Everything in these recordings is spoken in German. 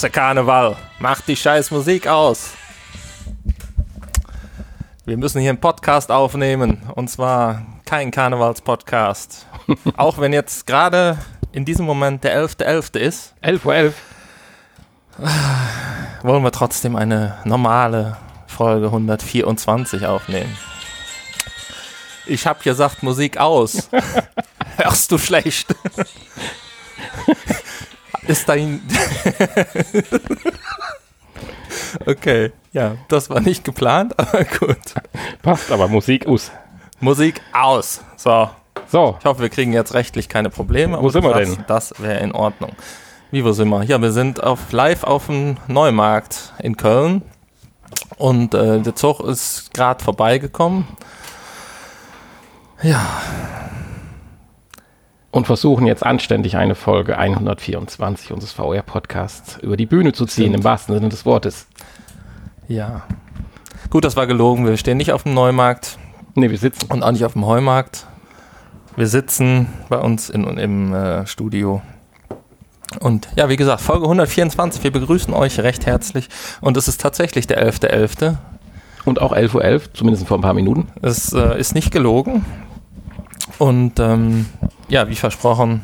Hasse Karneval. Mach die scheiß Musik aus. Wir müssen hier einen Podcast aufnehmen. Und zwar kein Karnevals-Podcast. Auch wenn jetzt gerade in diesem Moment der 11.11. ist, 11.11 Uhr. 11. wollen wir trotzdem eine normale Folge 124 aufnehmen. Ich hab gesagt, Musik aus. Hörst du schlecht? Ist dein. okay, ja, das war nicht geplant, aber gut. Passt aber Musik aus. Musik aus. So, So, ich hoffe, wir kriegen jetzt rechtlich keine Probleme. Wo sind wir denn? Das wäre in Ordnung. Wie, wo sind wir? Ja, wir sind auf, live auf dem Neumarkt in Köln. Und äh, der Zug ist gerade vorbeigekommen. Ja, und versuchen jetzt anständig eine Folge 124 unseres VR-Podcasts über die Bühne zu ziehen, Stimmt. im wahrsten Sinne des Wortes. ja. Gut, das war gelogen. Wir stehen nicht auf dem Neumarkt Ne, wir sitzen. und auch nicht auf dem Heumarkt. Wir sitzen bei uns in, im äh, Studio. Und ja, wie gesagt, Folge 124. Wir begrüßen euch recht herzlich. Und es ist tatsächlich der 11.11. Und auch 11.11 Uhr, zumindest vor ein paar Minuten. Es äh, ist nicht gelogen. Und ähm, ja, wie versprochen,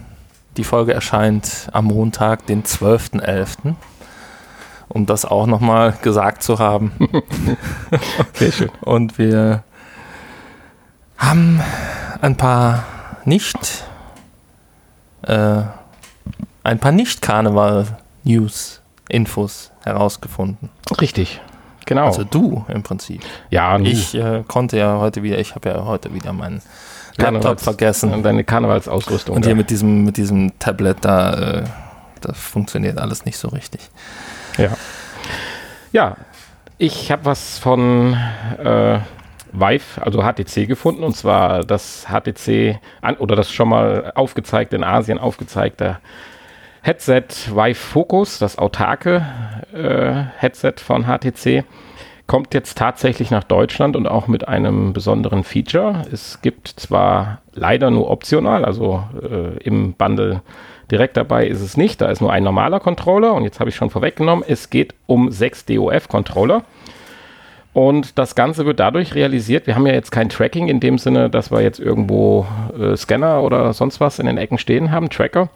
die Folge erscheint am Montag, den 12.11. Um das auch nochmal gesagt zu haben. Sehr schön. Und wir haben ein paar nicht äh, ein paar nicht Karneval-News, Infos herausgefunden. Richtig. Genau. Also du im Prinzip. ja, nu. Ich äh, konnte ja heute wieder, ich habe ja heute wieder meinen Laptop Karnevals- vergessen. Deine Karnevalsausrüstung. Und hier da. mit diesem, mit diesem Tablet da, äh, das funktioniert alles nicht so richtig. Ja. Ja, ich habe was von äh, Vive, also HTC gefunden, und zwar das HTC, an, oder das schon mal aufgezeigte, in Asien aufgezeigte Headset Vive Focus, das autarke äh, Headset von HTC, kommt jetzt tatsächlich nach Deutschland und auch mit einem besonderen Feature. Es gibt zwar leider nur optional, also äh, im Bundle direkt dabei ist es nicht, da ist nur ein normaler Controller und jetzt habe ich schon vorweggenommen, es geht um sechs DOF-Controller. Und das Ganze wird dadurch realisiert, wir haben ja jetzt kein Tracking in dem Sinne, dass wir jetzt irgendwo äh, Scanner oder sonst was in den Ecken stehen haben, Tracker,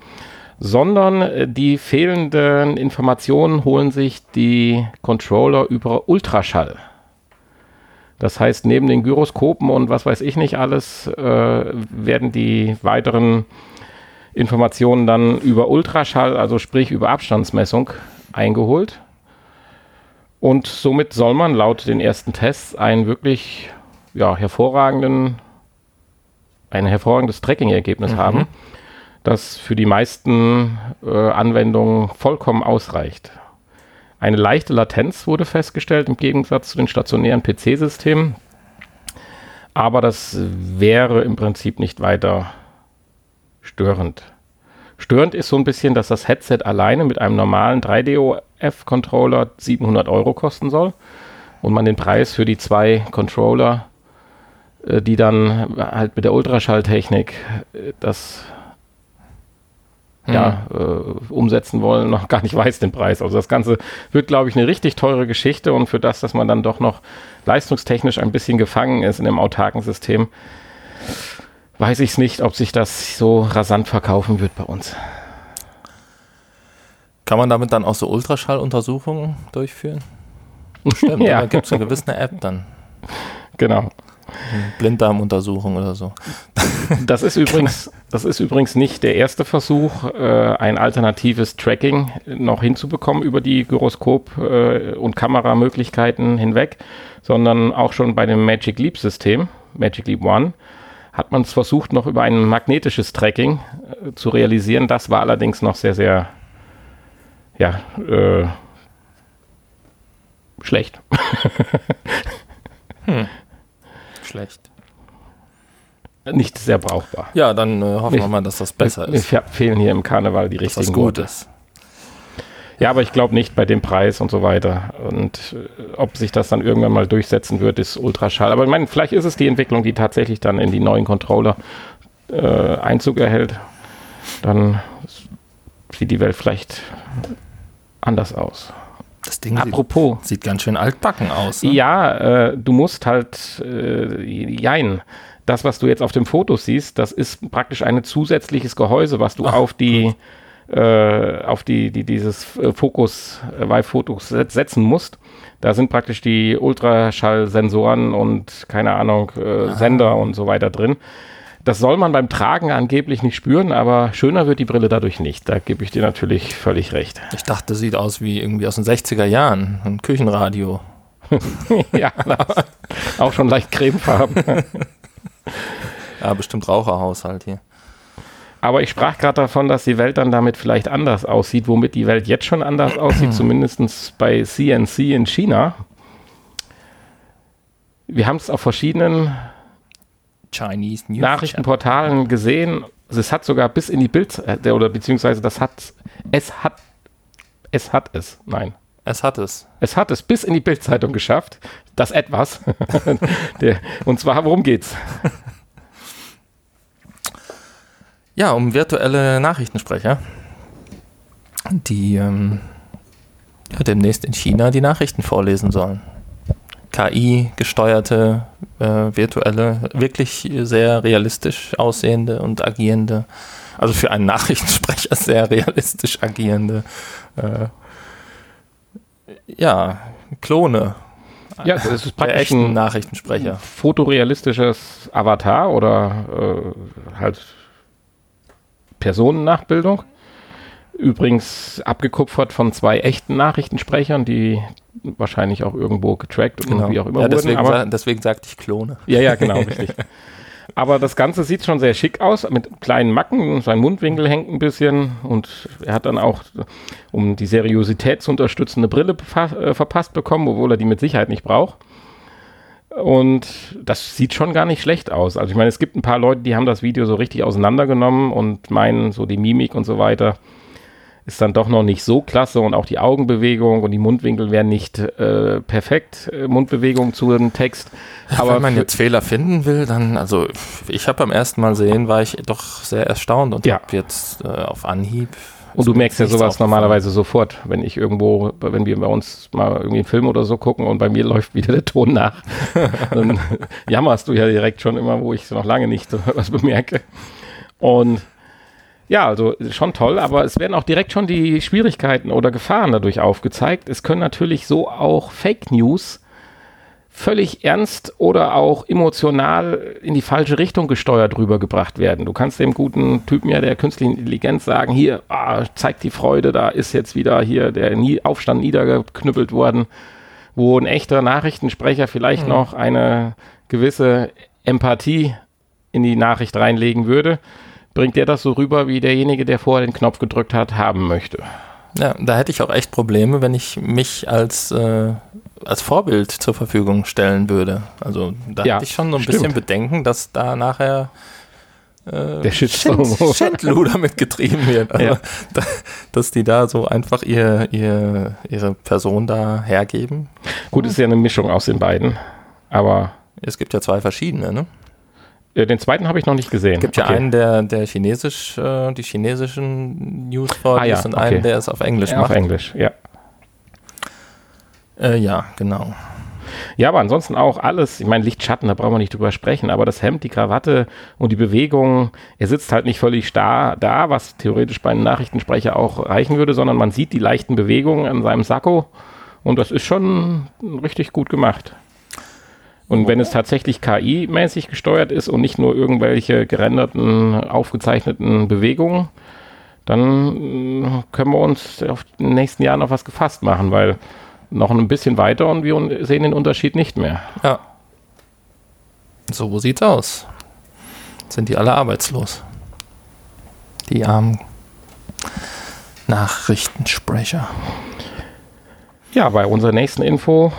sondern äh, die fehlenden Informationen holen sich die Controller über Ultraschall. Das heißt, neben den Gyroskopen und was weiß ich nicht alles, äh, werden die weiteren Informationen dann über Ultraschall, also sprich über Abstandsmessung, eingeholt. Und somit soll man laut den ersten Tests einen wirklich ja, hervorragenden, ein hervorragendes Tracking-Ergebnis haben, das für die meisten äh, Anwendungen vollkommen ausreicht. Eine leichte Latenz wurde festgestellt im Gegensatz zu den stationären PC-Systemen, aber das wäre im Prinzip nicht weiter störend. Störend ist so ein bisschen, dass das Headset alleine mit einem normalen 3DOF-Controller 700 Euro kosten soll und man den Preis für die zwei Controller, äh, die dann halt mit der Ultraschalltechnik äh, das ja, äh, umsetzen wollen, noch gar nicht weiß den Preis. Also das Ganze wird, glaube ich, eine richtig teure Geschichte und für das, dass man dann doch noch leistungstechnisch ein bisschen gefangen ist in dem autarken System, weiß ich es nicht, ob sich das so rasant verkaufen wird bei uns. Kann man damit dann auch so Ultraschalluntersuchungen durchführen? Stimmt, Ja. da gibt es eine gewisse App dann. Genau. Blinddarmuntersuchung oder so. Das ist übrigens, das ist übrigens nicht der erste Versuch, äh, ein alternatives Tracking noch hinzubekommen über die Gyroskop- äh, und Kameramöglichkeiten hinweg, sondern auch schon bei dem Magic Leap System, Magic Leap One, hat man es versucht, noch über ein magnetisches Tracking äh, zu realisieren. Das war allerdings noch sehr, sehr, ja, äh, schlecht. Schlecht. nicht sehr brauchbar. Ja, dann äh, hoffen wir mal, dass das besser mir, ist. Mir fehlen hier im Karneval die Dass richtigen das gut Worte. ist. Ja, aber ich glaube nicht bei dem Preis und so weiter. Und äh, ob sich das dann irgendwann mal durchsetzen wird, ist ultraschall. Aber ich meine, vielleicht ist es die Entwicklung, die tatsächlich dann in die neuen Controller äh, Einzug erhält. Dann sieht die Welt vielleicht anders aus. Das Ding Apropos. sieht, sieht ganz schön altbacken aus. Ne? Ja, äh, du musst halt, äh, jein. Das, was du jetzt auf dem Foto siehst, das ist praktisch ein zusätzliches Gehäuse, was du Ach, auf die, äh, auf die, die dieses äh, Fokus, äh, set- setzen musst. Da sind praktisch die Ultraschallsensoren und keine Ahnung, äh, Sender und so weiter drin. Das soll man beim Tragen angeblich nicht spüren, aber schöner wird die Brille dadurch nicht. Da gebe ich dir natürlich völlig recht. Ich dachte, sieht aus wie irgendwie aus den 60er Jahren. Ein Küchenradio. ja, auch schon leicht cremefarben. Ja, bestimmt Raucherhaushalt hier. Aber ich sprach gerade davon, dass die Welt dann damit vielleicht anders aussieht, womit die Welt jetzt schon anders aussieht, zumindest bei CNC in China. Wir haben es auf verschiedenen Chinese News. Nachrichtenportalen gesehen. Es hat sogar bis in die Bild, äh, oder beziehungsweise das hat, es hat, es hat es, nein. Es hat es. Es hat es bis in die Bildzeitung geschafft, das etwas. Der, und zwar, worum geht's? Ja, um virtuelle Nachrichtensprecher, die ähm, ja, demnächst in China die Nachrichten vorlesen sollen. KI-gesteuerte, äh, virtuelle, wirklich sehr realistisch aussehende und agierende, also für einen Nachrichtensprecher sehr realistisch agierende, äh, ja, Klone Ja, das ist praktisch echten ein Nachrichtensprecher. fotorealistisches Avatar oder äh, halt Personennachbildung. Übrigens abgekupfert von zwei echten Nachrichtensprechern, die wahrscheinlich auch irgendwo getrackt und wie auch immer ja, wurden. deswegen, Aber, sa deswegen sagte ich Klone. ja, ja, genau, richtig. Aber das Ganze sieht schon sehr schick aus, mit kleinen Macken. Sein Mundwinkel hängt ein bisschen und er hat dann auch, um die Seriosität zu unterstützen, eine Brille äh, verpasst bekommen, obwohl er die mit Sicherheit nicht braucht. Und das sieht schon gar nicht schlecht aus. Also ich meine, es gibt ein paar Leute, die haben das Video so richtig auseinandergenommen und meinen, so die Mimik und so weiter ist dann doch noch nicht so klasse und auch die Augenbewegung und die Mundwinkel wären nicht äh, perfekt, äh, Mundbewegung zu dem Text. Aber wenn man jetzt Fehler finden will, dann, also ich habe beim ersten Mal sehen, war ich doch sehr erstaunt und Ja. habe jetzt äh, auf Anhieb. Und du merkst ja sowas normalerweise sofort, wenn ich irgendwo, wenn wir bei uns mal irgendwie einen Film oder so gucken und bei mir läuft wieder der Ton nach, dann jammerst du ja direkt schon immer, wo ich noch lange nicht so was bemerke. Und ja, also schon toll, aber es werden auch direkt schon die Schwierigkeiten oder Gefahren dadurch aufgezeigt. Es können natürlich so auch Fake News völlig ernst oder auch emotional in die falsche Richtung gesteuert rübergebracht werden. Du kannst dem guten Typen ja der künstlichen Intelligenz sagen, hier, ah, zeig die Freude, da ist jetzt wieder hier der Aufstand niedergeknüppelt worden, wo ein echter Nachrichtensprecher vielleicht noch eine gewisse Empathie in die Nachricht reinlegen würde. Bringt der das so rüber, wie derjenige, der vorher den Knopf gedrückt hat, haben möchte. Ja, da hätte ich auch echt Probleme, wenn ich mich als, äh, als Vorbild zur Verfügung stellen würde. Also da Ja, hätte ich schon so ein stimmt. bisschen Bedenken, dass da nachher äh, Der Shitstorm. Schänd, Schändluder mitgetrieben wird. Also, Ja. da, dass die da so einfach ihr, ihr, ihre Person da hergeben. Gut, ist ja eine Mischung aus den beiden. Aber Es gibt ja zwei verschiedene, ne? Äh, den zweiten habe ich noch nicht gesehen. Es gibt ja Okay. einen, der, der chinesisch, äh, die chinesischen News vorliest Ah ja, und okay. einen, der es auf Englisch Ja, auf macht. Englisch, ja. Äh, ja, genau. Ja, aber ansonsten auch alles, ich meine, Lichtschatten, da brauchen wir nicht drüber sprechen, aber das Hemd, die Krawatte und die Bewegung, er sitzt halt nicht völlig starr da, was theoretisch bei einem Nachrichtensprecher auch reichen würde, sondern man sieht die leichten Bewegungen an seinem Sakko und das ist schon richtig gut gemacht. Und wenn es tatsächlich KI-mäßig gesteuert ist und nicht nur irgendwelche gerenderten, aufgezeichneten Bewegungen, dann äh, können wir uns auf den nächsten Jahren auf was gefasst machen, weil noch ein bisschen weiter und wir sehen den Unterschied nicht mehr. Ja. So sieht's aus. Sind die alle arbeitslos? Die armen Nachrichtensprecher. Ja, bei unserer nächsten Info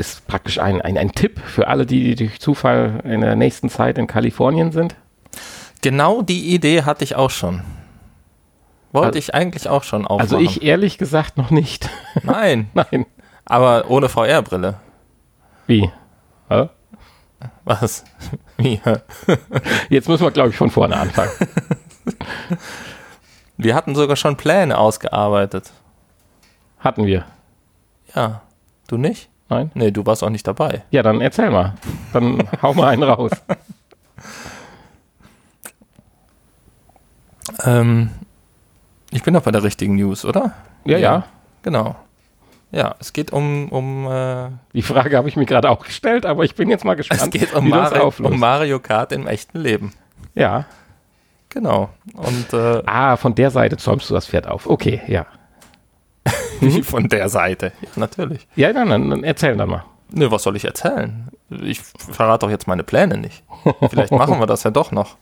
ist praktisch ein, ein, ein Tipp für alle, die durch Zufall in der nächsten Zeit in Kalifornien sind. Genau die Idee hatte ich auch schon. Wollte Also- ich eigentlich auch schon aufmachen. Also ich ehrlich gesagt noch nicht. Nein, Nein. aber ohne VR-Brille. Wie? Hä? Was? Wie? Jetzt müssen wir, glaube ich, von vorne anfangen. Wir hatten sogar schon Pläne ausgearbeitet. Hatten wir. Ja. Du nicht? Nein? Nee, du warst auch nicht dabei. Ja, dann erzähl mal. Dann hau mal einen raus. Ähm, ich bin doch bei der richtigen News, oder? Ja, ja. Genau. Ja, es geht um, um äh, Die Frage habe ich mir gerade auch gestellt, aber ich bin jetzt mal gespannt, es geht um, Mario, um Mario Kart im echten Leben. ja. Genau. Und äh, Ah, von der Seite zäumst du das Pferd auf. Okay, ja. wie von der Seite. Ja, natürlich. Ja, dann, dann, erzähl dann mal. Nö, was soll ich erzählen? Ich verrate doch jetzt meine Pläne nicht. Vielleicht machen wir das ja doch noch.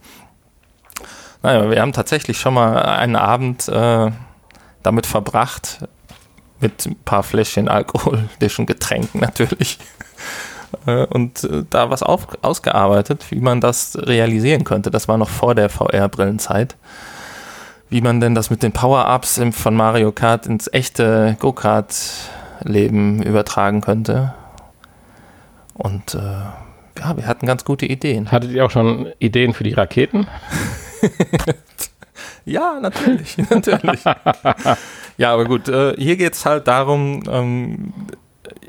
Naja, wir haben tatsächlich schon mal einen Abend äh, damit verbracht, mit ein paar Fläschchen alkoholischen Getränken natürlich. Äh, und äh, da was auf, ausgearbeitet, wie man das realisieren könnte. Das war noch vor der VR-Brillenzeit. Wie man denn das mit den Power-Ups von Mario Kart ins echte Go-Kart-Leben übertragen könnte. Und äh, ja, wir hatten ganz gute Ideen. Hattet ihr auch schon Ideen für die Raketen? Ja, natürlich, natürlich. ja, aber gut, äh, hier geht es halt darum, ähm,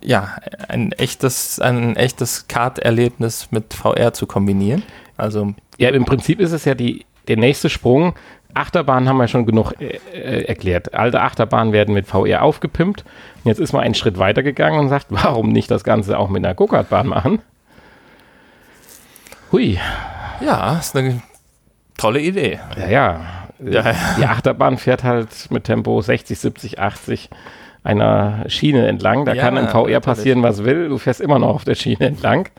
ja, ein echtes, ein echtes Kart-Erlebnis mit VR zu kombinieren. Also, Ja, im Prinzip ist es ja die, der nächste Sprung. Achterbahnen haben wir schon genug äh, äh, erklärt. Alte Achterbahnen werden mit VR aufgepimpt. Jetzt ist man einen Schritt weiter gegangen und sagt, warum nicht das Ganze auch mit einer Go-Kart-Bahn machen? Hui, ja, ist eine tolle Idee. ja, ja. Ja, ja. Die Achterbahn fährt halt mit Tempo 60, 70, 80 einer Schiene entlang. Da Ja, kann im VR natürlich. passieren, was will. Du fährst immer noch auf der Schiene entlang.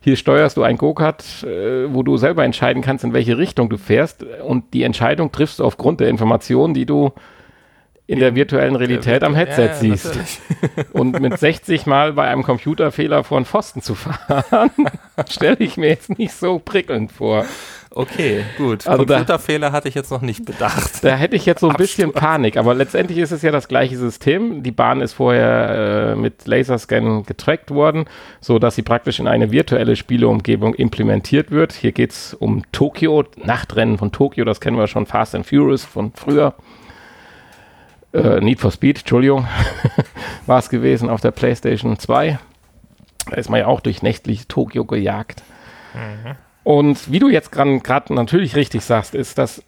Hier steuerst du ein Go-Kart, äh, wo du selber entscheiden kannst, in welche Richtung du fährst. Und die Entscheidung triffst du aufgrund der Informationen, die du in der virtuellen Realität am Headset Ja, siehst. Und mit 60 Mal bei einem Computerfehler vor einen Pfosten zu fahren, stelle ich mir jetzt nicht so prickelnd vor. Okay, gut. Also da- Computerfehler hatte ich jetzt noch nicht bedacht. Da hätte ich jetzt so ein bisschen Panik, aber letztendlich ist es ja das gleiche System. Die Bahn ist vorher äh, mit Laserscan getrackt worden, so dass sie praktisch in eine virtuelle Spieleumgebung implementiert wird. Hier geht es um Tokio, Nachtrennen von Tokio, das kennen wir schon, Fast and Furious von früher. Äh, Need for Speed, Entschuldigung, war es gewesen auf der PlayStation 2. Da ist man ja auch durch nächtlich Tokio gejagt. Und wie du jetzt gerade natürlich richtig sagst, ist das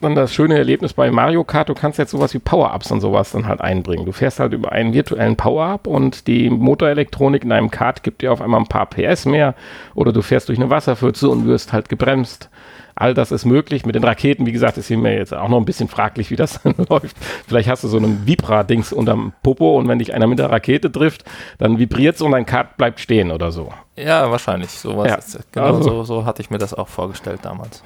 dann das schöne Erlebnis bei Mario Kart, du kannst jetzt sowas wie Power-Ups und sowas dann halt einbringen. Du fährst halt über einen virtuellen Power-Up und die Motorelektronik in einem Kart gibt dir auf einmal ein paar PS mehr oder du fährst durch eine Wasserpfütze und wirst halt gebremst. All das ist möglich. Mit den Raketen, wie gesagt, ist hier mir jetzt auch noch ein bisschen fraglich, wie das dann läuft. Vielleicht hast du so ein Vibra-Dings unterm Popo und wenn dich einer mit der Rakete trifft, dann vibriert es und dein Kart bleibt stehen oder so. Ja, wahrscheinlich. Sowas Ja, ist, genau also- so, so hatte ich mir das auch vorgestellt damals.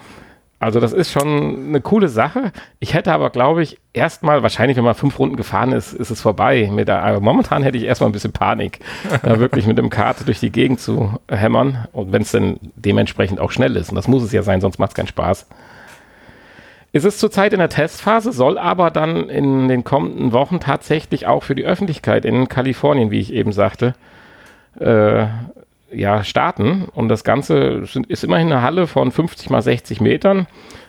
Also das ist schon eine coole Sache. Ich hätte aber, glaube ich, erstmal, wahrscheinlich, wenn man fünf Runden gefahren ist, ist es vorbei. Mit der, aber momentan hätte ich erstmal ein bisschen Panik, da wirklich mit dem Kart durch die Gegend zu hämmern. Und wenn es denn dementsprechend auch schnell ist. Und das muss es ja sein, sonst macht es keinen Spaß. Es ist zurzeit in der Testphase, soll aber dann in den kommenden Wochen tatsächlich auch für die Öffentlichkeit in Kalifornien, wie ich eben sagte, äh, ja, starten. Und das Ganze ist immerhin eine Halle von 50 mal 60 Metern,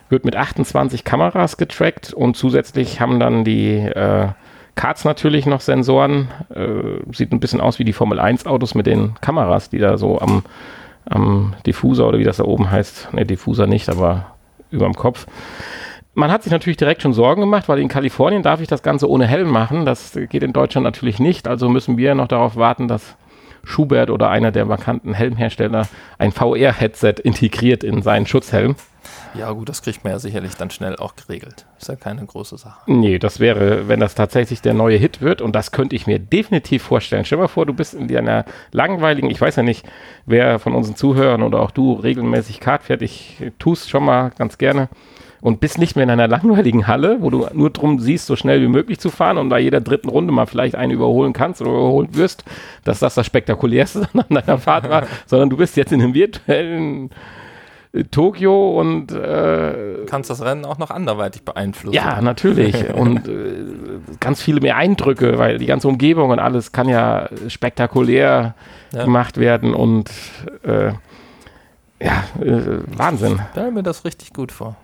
wird mit 28 Kameras getrackt und zusätzlich haben dann die äh, Karts natürlich noch Sensoren. Äh, sieht ein bisschen aus wie die Formel 1 Autos mit den Kameras, die da so am, am Diffuser oder wie das da oben heißt. Ne, Diffuser nicht, aber über dem Kopf. Man hat sich natürlich direkt schon Sorgen gemacht, weil in Kalifornien darf ich das Ganze ohne Helm machen. Das geht in Deutschland natürlich nicht. Also müssen wir noch darauf warten, dass Schubert oder einer der markanten Helmhersteller ein VR-Headset integriert in seinen Schutzhelm. Ja, gut, das kriegt man ja sicherlich dann schnell auch geregelt. Ist ja keine große Sache. Nee, das wäre, wenn das tatsächlich der neue Hit wird, und das könnte ich mir definitiv vorstellen. Stell dir mal vor, du bist in einer langweiligen, ich weiß ja nicht, wer von unseren Zuhörern oder auch du regelmäßig Kart fährt, ich tue es schon mal ganz gerne. Und bist nicht mehr in einer langweiligen Halle, wo du nur drum siehst, so schnell wie möglich zu fahren und bei jeder dritten Runde mal vielleicht einen überholen kannst oder überholt wirst, dass das das Spektakulärste an deiner Fahrt war, sondern du bist jetzt in einem virtuellen äh, Tokio und äh, kannst das Rennen auch noch anderweitig beeinflussen. Ja, natürlich. und äh, ganz viele mehr Eindrücke, weil die ganze Umgebung und alles kann ja spektakulär ja. gemacht werden und äh, ja, äh, Wahnsinn. Ich stelle mir das richtig gut vor.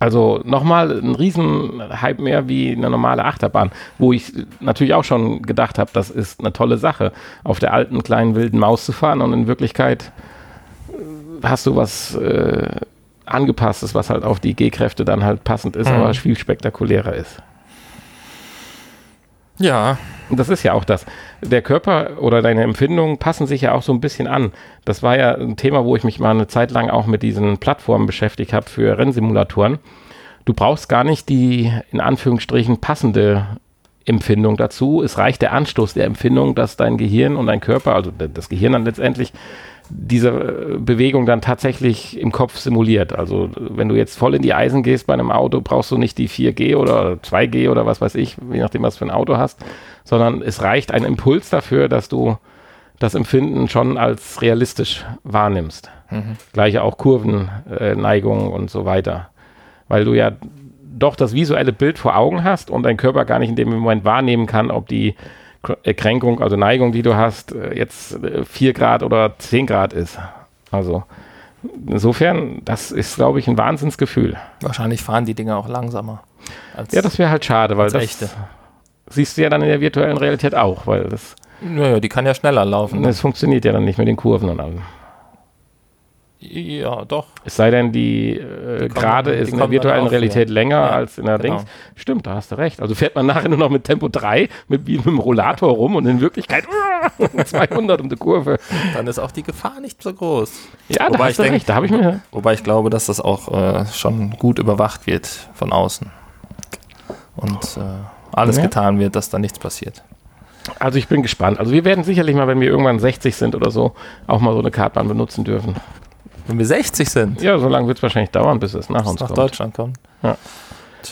Also nochmal ein Riesenhype mehr wie eine normale Achterbahn, wo ich natürlich auch schon gedacht habe, das ist eine tolle Sache, auf der alten kleinen wilden Maus zu fahren und in Wirklichkeit äh, hast du was äh, angepasstes, was halt auf die G-Kräfte dann halt passend ist, mhm. aber viel spektakulärer ist. Ja. Das ist ja auch das. Der Körper oder deine Empfindungen passen sich ja auch so ein bisschen an. Das war ja ein Thema, wo ich mich mal eine Zeit lang auch mit diesen Plattformen beschäftigt habe für Rennsimulatoren. Du brauchst gar nicht die in Anführungsstrichen passende Empfindung dazu. Es reicht der Anstoß der Empfindung, dass dein Gehirn und dein Körper, also das Gehirn dann letztendlich, diese äh, Bewegung dann tatsächlich im Kopf simuliert. Also wenn du jetzt voll in die Eisen gehst bei einem Auto, brauchst du nicht die 4G oder 2G oder was weiß ich, je nachdem, was für ein Auto hast, sondern es reicht ein Impuls dafür, dass du das Empfinden schon als realistisch wahrnimmst. Mhm. Gleiche auch Kurvenneigungen äh, und so weiter. Weil du ja doch das visuelle Bild vor Augen hast und dein Körper gar nicht in dem Moment wahrnehmen kann, ob die Kränkung, also Neigung, die du hast, äh, jetzt 4 äh, Grad oder 10 Grad ist. Also insofern, das ist, glaube ich, ein Wahnsinnsgefühl. Wahrscheinlich fahren die Dinger auch langsamer. ja, das wäre halt schade, weil das echte. siehst du ja dann in der virtuellen Realität auch, weil das. Naja, die kann ja schneller laufen. Das funktioniert ja dann nicht mit den Kurven und allem. Ja, doch. Es sei denn, die, äh, gerade ist in der virtuellen Realität hier. länger ja, als in der genau. Dings. Stimmt, da hast du recht. Also fährt man nachher nur noch mit Tempo 3 mit, mit dem Rollator rum und in Wirklichkeit 200 um die Kurve. Dann ist auch die Gefahr nicht so groß. Ja, wobei da hast du recht. Da habe ich mir. Wobei ich glaube, dass das auch äh, schon gut überwacht wird von außen. Und äh, alles ja. getan wird, dass da nichts passiert. Also ich bin gespannt. Also wir werden sicherlich mal, wenn wir irgendwann 60 sind oder so, auch mal so eine Kartbahn benutzen dürfen. Wenn wir 60 sind. Ja, so lange wird es wahrscheinlich dauern, bis es nach uns nach kommt. Deutschland kommt. Ja.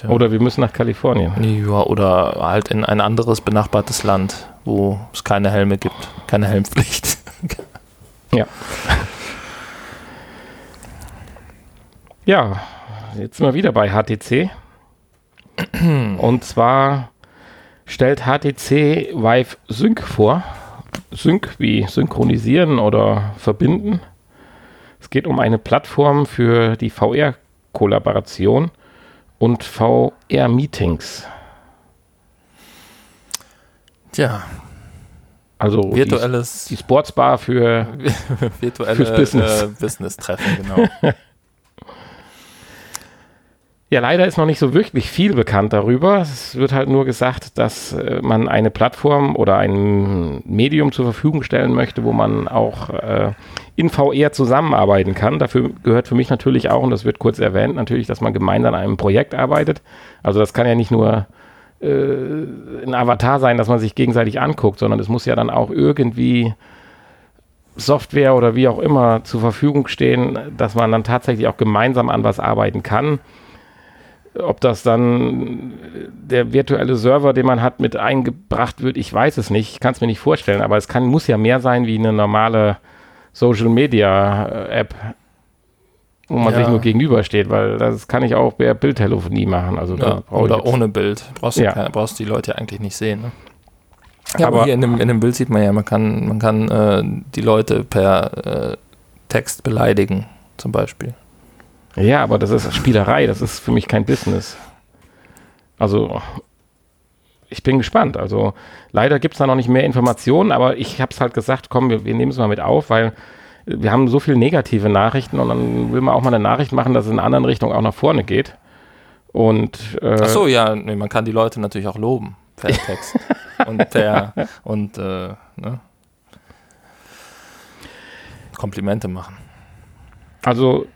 Oder wir müssen nach Kalifornien. Ja, oder halt in ein anderes benachbartes Land, wo es keine Helme gibt, keine Helmpflicht. ja. Ja, jetzt sind wir wieder bei HTC. Und zwar stellt HTC Vive Sync vor. Sync wie synchronisieren oder verbinden. Es geht um eine Plattform für die VR-Kollaboration und VR-Meetings. Tja. Also virtuelles die, die Sportsbar für virtuelle Business. Äh, Business-Treffen, genau. Ja, leider ist noch nicht so wirklich viel bekannt darüber. Es wird halt nur gesagt, dass äh, man eine Plattform oder ein Medium zur Verfügung stellen möchte, wo man auch äh, in VR zusammenarbeiten kann. Dafür gehört für mich natürlich auch, und das wird kurz erwähnt, natürlich, dass man gemeinsam an einem Projekt arbeitet. Also das kann ja nicht nur äh, ein Avatar sein, dass man sich gegenseitig anguckt, sondern es muss ja dann auch irgendwie Software oder wie auch immer zur Verfügung stehen, dass man dann tatsächlich auch gemeinsam an was arbeiten kann ob das dann der virtuelle Server, den man hat, mit eingebracht wird, ich weiß es nicht. Ich kann es mir nicht vorstellen, aber es kann, muss ja mehr sein wie eine normale Social Media äh, App, wo man ja. sich nur gegenübersteht, weil das kann ich auch per Bildtelefonie machen. Also ja, oder ohne Bild. Brauchst du ja. brauchst die Leute eigentlich nicht sehen. Ne? Ja, aber, aber hier in dem, in dem Bild sieht man ja, man kann, man kann äh, die Leute per äh, Text beleidigen, zum Beispiel. Ja, aber das ist Spielerei, das ist für mich kein Business. Also, ich bin gespannt. Also, leider gibt es da noch nicht mehr Informationen, aber ich habe es halt gesagt, komm, wir, wir nehmen es mal mit auf, weil wir haben so viele negative Nachrichten und dann will man auch mal eine Nachricht machen, dass es in einer anderen Richtung auch nach vorne geht. Und, äh, Ach so, ja, nee, man kann die Leute natürlich auch loben per Text und per und äh, ne? Komplimente machen. Also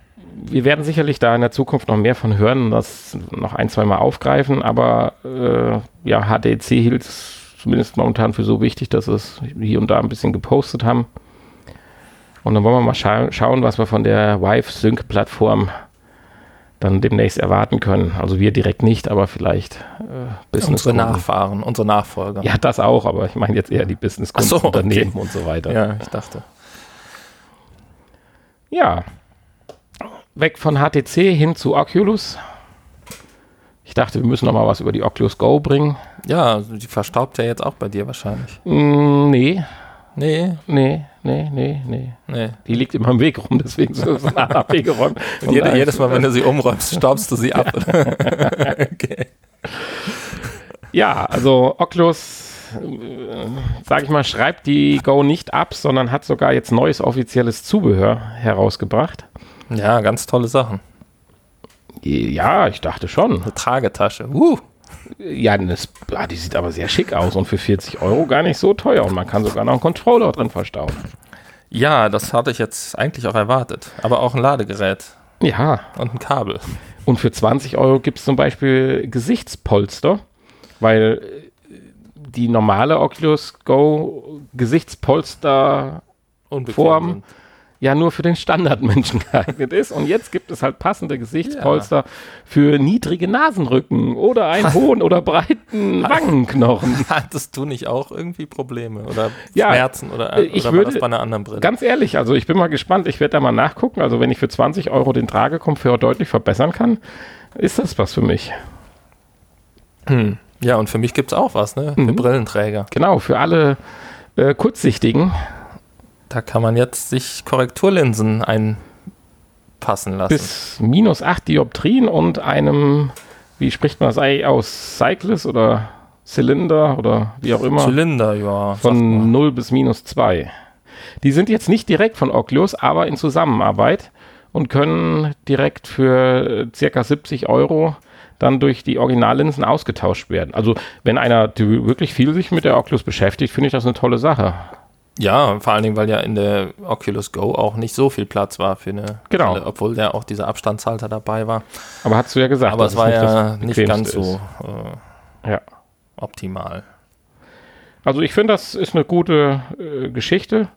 wir werden sicherlich da in der Zukunft noch mehr von hören und das noch ein, zwei Mal aufgreifen, aber äh, ja, HDC hielt es zumindest momentan für so wichtig, dass es hier und da ein bisschen gepostet haben. Und dann wollen wir mal scha schauen, was wir von der Vive Sync Plattform dann demnächst erwarten können. Also wir direkt nicht, aber vielleicht äh, Business Unsere Nachfahren, unsere Nachfolger. Ja, das auch, aber ich meine jetzt eher die business so, Unternehmen okay. und so weiter. Ja, ich dachte. Ja. Weg von HTC hin zu Oculus. Ich dachte, wir müssen noch mal was über die Oculus Go bringen. Ja, die verstaubt ja jetzt auch bei dir wahrscheinlich. Mm, nee. Nee. Nee, nee, nee, nee. nee. Die liegt immer im Weg rum, deswegen so ist es ein weggeräumt. Und jede, jedes Mal, wenn du sie umräumst, staubst du sie ab. okay. Ja, also Oculus, äh, sag ich mal, schreibt die Go nicht ab, sondern hat sogar jetzt neues offizielles Zubehör herausgebracht. Ja, ganz tolle Sachen. Ja, ich dachte schon. Eine Tragetasche. Uh. Ja, das, ah, die sieht aber sehr schick aus und für 40 Euro gar nicht so teuer. Und man kann sogar noch einen Controller drin verstauen. Ja, das hatte ich jetzt eigentlich auch erwartet. Aber auch ein Ladegerät. Ja. Und ein Kabel. Und für 20 Euro gibt es zum Beispiel Gesichtspolster, weil die normale Oculus Go Gesichtspolster Form ja nur für den Standardmenschen geeignet ist. Und jetzt gibt es halt passende Gesichtspolster ja. für niedrige Nasenrücken oder einen hohen oder breiten Wangenknochen. Hattest du nicht auch irgendwie Probleme oder ja, Schmerzen oder, ich oder würde, bei einer anderen Brille? Ganz ehrlich, also ich bin mal gespannt. Ich werde da mal nachgucken. Also wenn ich für 20 Euro den Tragekomfort deutlich verbessern kann, ist das was für mich. Hm. Ja, und für mich gibt es auch was, ne? Für mhm. Brillenträger. Genau, für alle äh, Kurzsichtigen da kann man jetzt sich Korrekturlinsen einpassen lassen. Bis minus 8 Dioptrien und einem, wie spricht man das eigentlich aus, Cyclist oder Zylinder oder wie auch immer. Zylinder, ja. Von 0 bis minus 2. Die sind jetzt nicht direkt von Oculus, aber in Zusammenarbeit und können direkt für circa 70 Euro dann durch die Originallinsen ausgetauscht werden. Also wenn einer wirklich viel sich mit der Oculus beschäftigt, finde ich das eine tolle Sache. Ja, vor allen Dingen, weil ja in der Oculus Go auch nicht so viel Platz war für eine genau. Brille, obwohl ja auch dieser Abstandshalter dabei war. Aber hast du ja gesagt, aber es war ja nicht ganz so äh, ja. optimal. Also ich finde, das ist eine gute äh, Geschichte.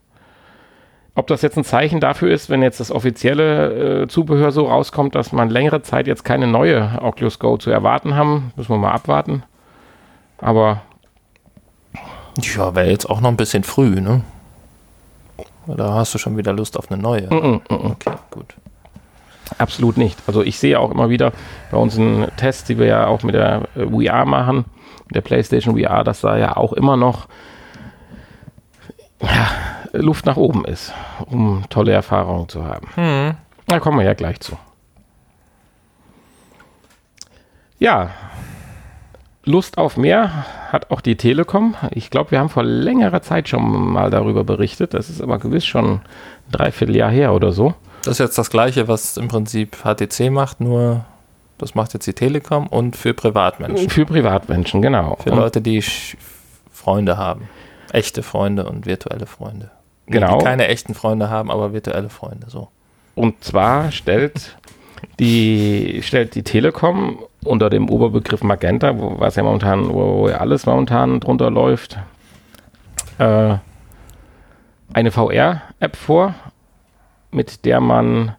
Ob das jetzt ein Zeichen dafür ist, wenn jetzt das offizielle äh, Zubehör so rauskommt, dass man längere Zeit jetzt keine neue Oculus Go zu erwarten haben, müssen wir mal abwarten. Aber ja, wäre jetzt auch noch ein bisschen früh, ne? Oder hast du schon wieder Lust auf eine neue? Mm -mm, mm okay, gut. Absolut nicht. Also ich sehe auch immer wieder bei unseren Tests, die wir ja auch mit der äh, VR machen, mit der PlayStation VR, dass da ja auch immer noch ja, Luft nach oben ist, um tolle Erfahrungen zu haben. Hm. Da kommen wir ja gleich zu. Ja, Lust auf mehr hat auch die Telekom. Ich glaube, wir haben vor längerer Zeit schon mal darüber berichtet. Das ist aber gewiss schon ein Dreivierteljahr her oder so. Das ist jetzt das Gleiche, was im Prinzip HTC macht, nur das macht jetzt die Telekom und für Privatmenschen. Für Privatmenschen, genau. Für und Leute, die Freunde haben. Echte Freunde und virtuelle Freunde. Genau. Die keine echten Freunde haben, aber virtuelle Freunde, so. Und zwar stellt die, stellt die Telekom unter dem Oberbegriff Magenta, wo, was ja momentan, wo, wo ja alles momentan drunter läuft, äh, eine VR-App vor, mit der man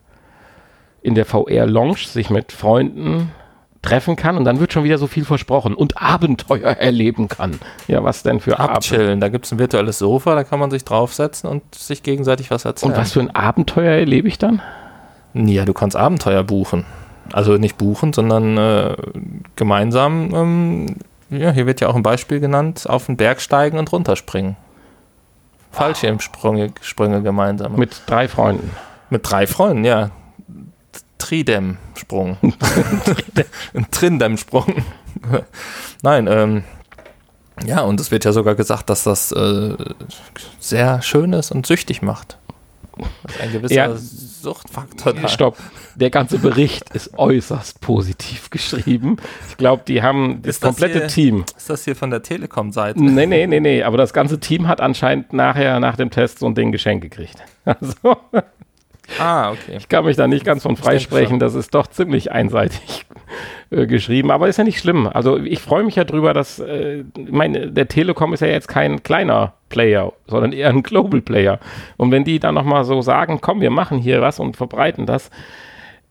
in der VR-Lounge sich mit Freunden treffen kann und dann wird schon wieder so viel versprochen und Abenteuer erleben kann. Ja, was denn für Abchillen. Da gibt es ein virtuelles Sofa, da kann man sich draufsetzen und sich gegenseitig was erzählen. Und was für ein Abenteuer erlebe ich dann? Ja, du kannst Abenteuer buchen. Also nicht buchen, sondern äh, gemeinsam, ähm, ja, hier wird ja auch ein Beispiel genannt, auf den Berg steigen und runterspringen. Fallschirmsprünge Sprünge gemeinsam. Mit drei Freunden. Mit drei Freunden, ja. Tridem-Sprung. ein Trindem-Sprung. Nein, ähm, ja, und es wird ja sogar gesagt, dass das äh, sehr schön ist und süchtig macht. Ein gewisser ja, Suchtfaktor da. Stopp. Der ganze Bericht ist äußerst positiv geschrieben. Ich glaube, die haben das komplette hier, Team. Ist das hier von der Telekom-Seite? Nee, nee, nee, nee. Aber das ganze Team hat anscheinend nachher, nach dem Test, so ein Ding geschenkt gekriegt. Also. Ah, okay. Ich kann mich da nicht ganz von freisprechen. Das ist doch ziemlich einseitig äh, geschrieben, aber ist ja nicht schlimm. Also ich freue mich ja drüber, dass äh, meine, der Telekom ist ja jetzt kein kleiner Player, sondern eher ein Global Player. Und wenn die dann nochmal so sagen, komm, wir machen hier was und verbreiten das,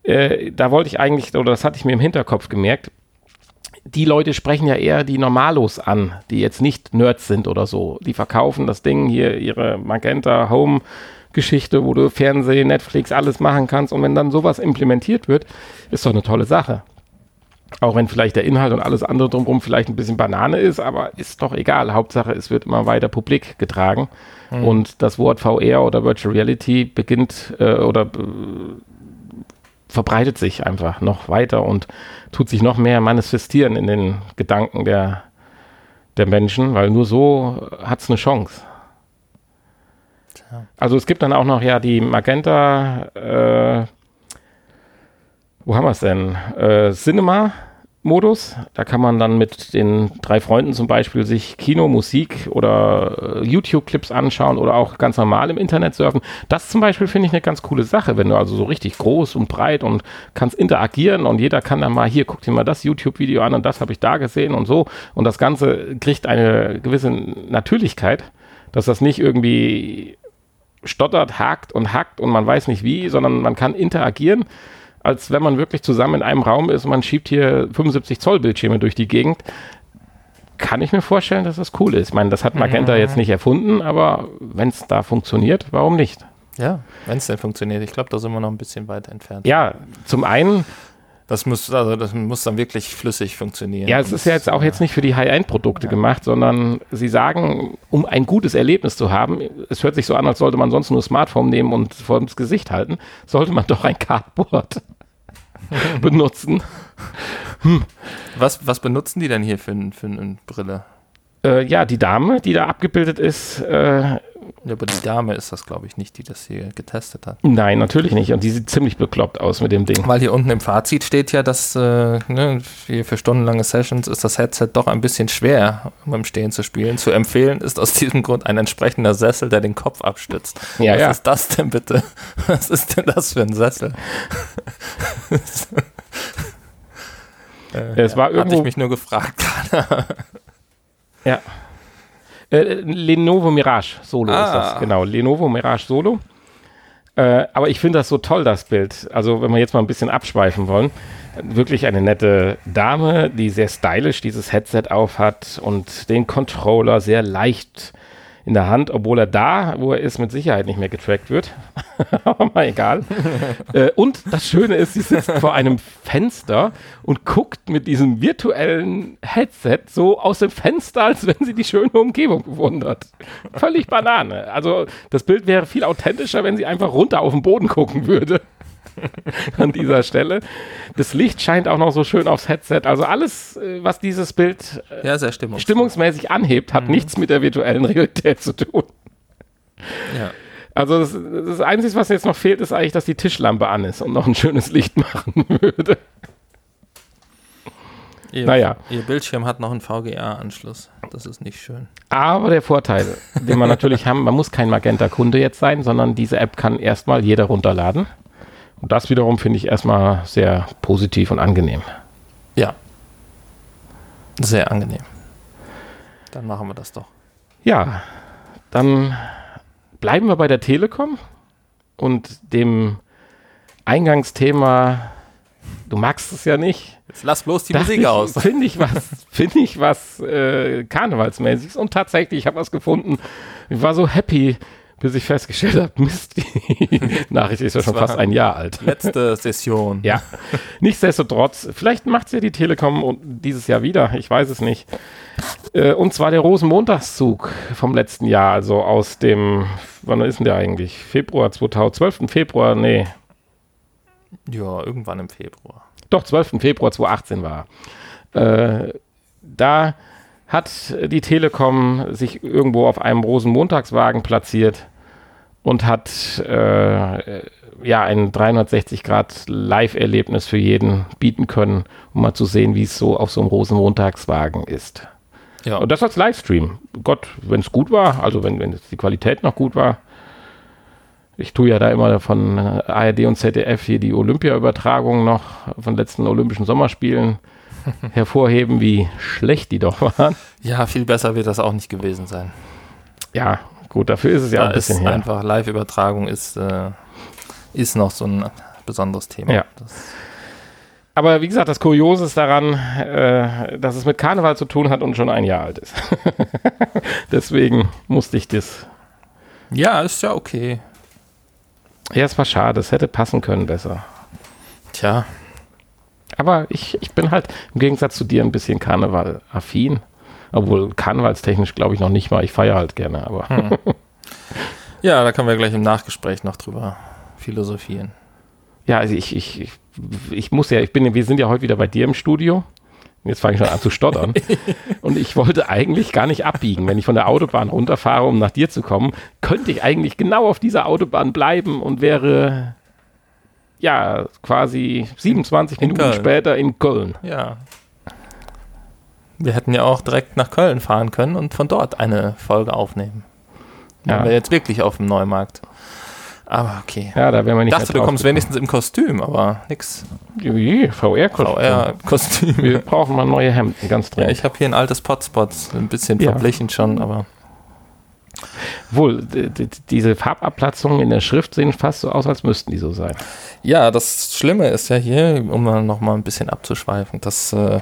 äh, da wollte ich eigentlich, oder das hatte ich mir im Hinterkopf gemerkt, die Leute sprechen ja eher die Normalos an, die jetzt nicht Nerds sind oder so. Die verkaufen das Ding hier, ihre Magenta Home Geschichte, wo du Fernsehen, Netflix, alles machen kannst. Und wenn dann sowas implementiert wird, ist doch eine tolle Sache. Auch wenn vielleicht der Inhalt und alles andere drumherum vielleicht ein bisschen Banane ist, aber ist doch egal. Hauptsache, es wird immer weiter publik getragen. Mhm. Und das Wort VR oder Virtual Reality beginnt äh, oder äh, verbreitet sich einfach noch weiter und tut sich noch mehr manifestieren in den Gedanken der, der Menschen, weil nur so hat es eine Chance. Also es gibt dann auch noch ja die Magenta, äh, wo haben wir es denn? Äh, Cinema Modus. Da kann man dann mit den drei Freunden zum Beispiel sich Kino, Musik oder äh, YouTube-Clips anschauen oder auch ganz normal im Internet surfen. Das zum Beispiel finde ich eine ganz coole Sache, wenn du also so richtig groß und breit und kannst interagieren und jeder kann dann mal hier, guck dir mal das YouTube-Video an und das habe ich da gesehen und so. Und das Ganze kriegt eine gewisse Natürlichkeit, dass das nicht irgendwie stottert, hakt und hackt und man weiß nicht wie, sondern man kann interagieren als wenn man wirklich zusammen in einem Raum ist und man schiebt hier 75 Zoll Bildschirme durch die Gegend. Kann ich mir vorstellen, dass das cool ist. Ich meine, das hat Magenta mhm. jetzt nicht erfunden, aber wenn es da funktioniert, warum nicht? Ja, wenn es denn funktioniert. Ich glaube, da sind wir noch ein bisschen weit entfernt. Ja, zum einen das muss, also das muss dann wirklich flüssig funktionieren. Ja, es ist ja jetzt auch jetzt nicht für die High-End-Produkte ja. gemacht, sondern sie sagen, um ein gutes Erlebnis zu haben, es hört sich so an, als sollte man sonst nur Smartphone nehmen und vor das Gesicht halten, sollte man doch ein Cardboard benutzen. Hm. Was, was benutzen die denn hier für, für eine Brille? Äh, ja, die Dame, die da abgebildet ist, äh, ja, aber die Dame ist das, glaube ich, nicht, die das hier getestet hat. Nein, natürlich nicht. Und die sieht ziemlich bekloppt aus mit dem Ding. Weil hier unten im Fazit steht ja, dass äh, ne, für stundenlange Sessions ist das Headset doch ein bisschen schwer, um im Stehen zu spielen. Zu empfehlen ist aus diesem Grund ein entsprechender Sessel, der den Kopf abstützt. Ja, Was ja. ist das denn bitte? Was ist denn das für ein Sessel? äh, es war irgendwo. Hatte ich mich nur gefragt gerade. ja. Äh, Lenovo Mirage Solo ah. ist das, ah. genau. Lenovo Mirage Solo. Äh, aber ich finde das so toll, das Bild. Also, wenn wir jetzt mal ein bisschen abschweifen wollen. Wirklich eine nette Dame, die sehr stylisch dieses Headset aufhat und den Controller sehr leicht in der Hand, obwohl er da, wo er ist, mit Sicherheit nicht mehr getrackt wird. Aber mal egal. äh, und das Schöne ist, sie sitzt vor einem Fenster und guckt mit diesem virtuellen Headset so aus dem Fenster, als wenn sie die schöne Umgebung bewundert. Völlig Banane. Also das Bild wäre viel authentischer, wenn sie einfach runter auf den Boden gucken würde. an dieser Stelle. Das Licht scheint auch noch so schön aufs Headset. Also alles, äh, was dieses Bild äh, ja, stimmungsmäßig. stimmungsmäßig anhebt, hat mhm. nichts mit der virtuellen Realität zu tun. Ja. Also das, das Einzige, was jetzt noch fehlt, ist eigentlich, dass die Tischlampe an ist und noch ein schönes Licht machen würde. Ihr, naja. Ihr Bildschirm hat noch einen VGA-Anschluss. Das ist nicht schön. Aber der Vorteil, den wir natürlich haben, man muss kein Magenta-Kunde jetzt sein, sondern diese App kann erstmal jeder runterladen. Und das wiederum finde ich erstmal sehr positiv und angenehm. Ja. Sehr angenehm. Dann machen wir das doch. Ja, dann bleiben wir bei der Telekom und dem Eingangsthema. Du magst es ja nicht. Jetzt lass bloß die Musik aus. Finde ich was, finde ich was äh, Karnevalsmäßiges. Und tatsächlich, ich habe was gefunden. Ich war so happy, bis ich festgestellt habe, Mist, die Nachricht ist ja schon fast ein Jahr alt. Letzte Session. Ja. Nichtsdestotrotz, vielleicht macht es ja die Telekom dieses Jahr wieder, ich weiß es nicht. Äh, und zwar der Rosenmontagszug vom letzten Jahr, also aus dem, wann ist denn der eigentlich? Februar 2012, Februar, nee. Ja, irgendwann im Februar. Doch, 12. Februar 2018 war. Äh, da hat die Telekom sich irgendwo auf einem Rosenmontagswagen platziert und hat äh, ja ein 360 Grad Live-Erlebnis für jeden bieten können, um mal zu sehen, wie es so auf so einem Rosenmontagswagen ist. Ja. Und das als Livestream. Gott, wenn es gut war, also wenn, wenn die Qualität noch gut war. Ich tue ja da immer von ARD und ZDF hier die Olympia-Übertragung noch von letzten Olympischen Sommerspielen hervorheben, wie schlecht die doch waren. Ja, viel besser wird das auch nicht gewesen sein. Ja, gut, dafür ist es ja da ein bisschen ist her. Einfach Live-Übertragung ist, äh, ist noch so ein besonderes Thema. Ja. Das, Aber wie gesagt, das Kuriose ist daran, äh, dass es mit Karneval zu tun hat und schon ein Jahr alt ist. Deswegen musste ich das. ja, ist ja okay. Ja, es war schade, es hätte passen können besser. Tja, Aber ich, ich bin halt im Gegensatz zu dir ein bisschen Karneval-affin. Obwohl karnevalstechnisch glaube ich noch nicht mal. Ich feiere halt gerne, aber ja, da können wir gleich im Nachgespräch noch drüber philosophieren. ja, also ich, ich, ich, ich muss ja, ich bin, wir sind ja heute wieder bei dir im Studio. Jetzt fange ich schon an zu stottern. Und ich wollte eigentlich gar nicht abbiegen. Wenn ich von der Autobahn runterfahre, um nach dir zu kommen, könnte ich eigentlich genau auf dieser Autobahn bleiben und wäre ja quasi 27 In Minuten Köln. später in Köln. Ja. Wir hätten ja auch direkt nach Köln fahren können und von dort eine Folge aufnehmen. Ja. Ja. wir jetzt wirklich auf dem Neumarkt. Aber okay. Ja, da wären wir Ich nicht dachte, du kommst wenigstens im Kostüm, aber nix. VR-Kostüm. VR-Kostüm. Wir brauchen mal neue Hemden, ganz Ja, dringend. ich habe hier ein altes Potspots, ein bisschen Ja. verblichen schon, aber Wohl, diese Farbabplatzungen in der Schrift sehen fast so aus, als müssten die so sein. ja, das Schlimme ist ja hier, um mal noch mal ein bisschen abzuschweifen, das, äh,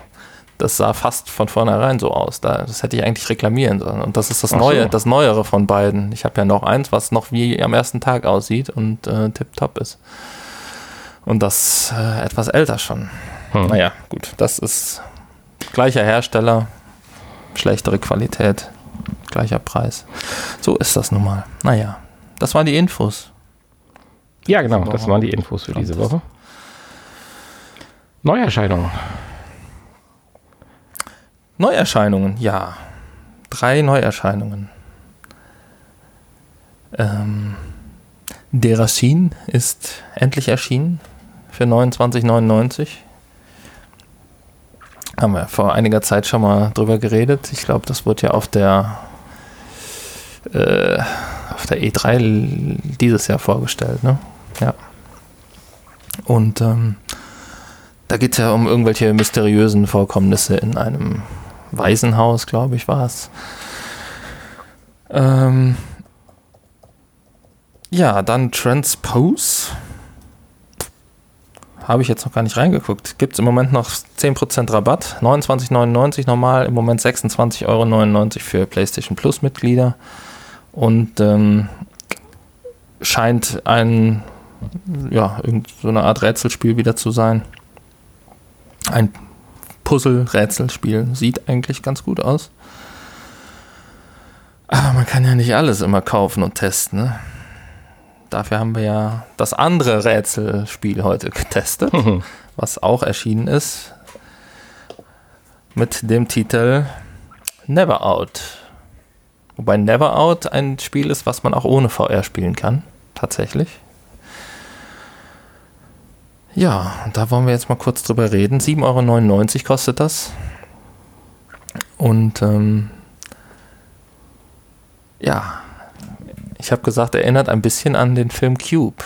das sah fast von vornherein so aus. Da, das hätte ich eigentlich reklamieren sollen. Und das ist das Ach Neue, so. das Neuere von beiden. Ich habe ja noch eins, was noch wie am ersten Tag aussieht und äh, tipptopp ist. Und das äh, etwas älter schon. Hm. Naja, gut, das ist gleicher Hersteller, schlechtere Qualität, gleicher Preis. So ist das nun mal. Naja, das waren die Infos. Ja, genau, das waren die Infos für diese Woche. Neuerscheinungen. Neuerscheinungen, ja. Drei Neuerscheinungen. Ähm, Derachin ist endlich erschienen für 29,99. Haben wir vor einiger Zeit schon mal drüber geredet. Ich glaube, das wurde ja auf der äh, auf der E3 l- dieses Jahr vorgestellt, ne? Ja. Und ähm, da geht es ja um irgendwelche mysteriösen Vorkommnisse in einem Waisenhaus, glaube ich, war es. Ähm, ja, dann Transpose. Habe ich jetzt noch gar nicht reingeguckt. Gibt es im Moment noch 10% Rabatt. 29,99 normal, im Moment 26,99 Euro für PlayStation Plus Mitglieder. Und ähm, scheint ein, ja, so eine Art Rätselspiel wieder zu sein. Ein Puzzle-Rätselspiel. Sieht eigentlich ganz gut aus. Aber man kann ja nicht alles immer kaufen und testen. Ne? Dafür haben wir ja das andere Rätselspiel heute getestet, was auch erschienen ist. Mit dem Titel Never Out. Wobei Never Out ein Spiel ist, was man auch ohne VR spielen kann. Tatsächlich. Ja, da wollen wir jetzt mal kurz drüber reden. 7,99 Euro kostet das. Und ähm, ja, ich habe gesagt, erinnert ein bisschen an den Film Cube.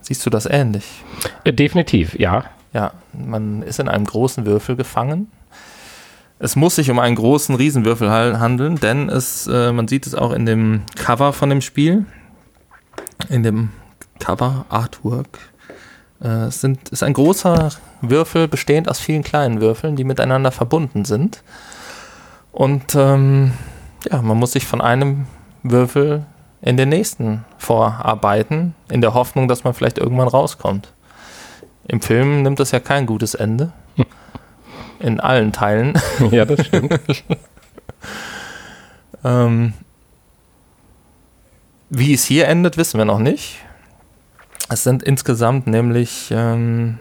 Siehst du das ähnlich? Äh, definitiv, ja. Ja, man ist in einem großen Würfel gefangen. Es muss sich um einen großen Riesenwürfel handeln, denn es, äh, man sieht es auch in dem Cover von dem Spiel, in dem Cover Artwork. Äh, es sind, ist ein großer Würfel bestehend aus vielen kleinen Würfeln, die miteinander verbunden sind. Und ähm, ja, man muss sich von einem Würfel in den nächsten vorarbeiten, in der Hoffnung, dass man vielleicht irgendwann rauskommt. Im Film nimmt es ja kein gutes Ende. In allen Teilen. Ja, das stimmt. Ähm, wie es hier endet, wissen wir noch nicht. Es sind insgesamt nämlich ähm,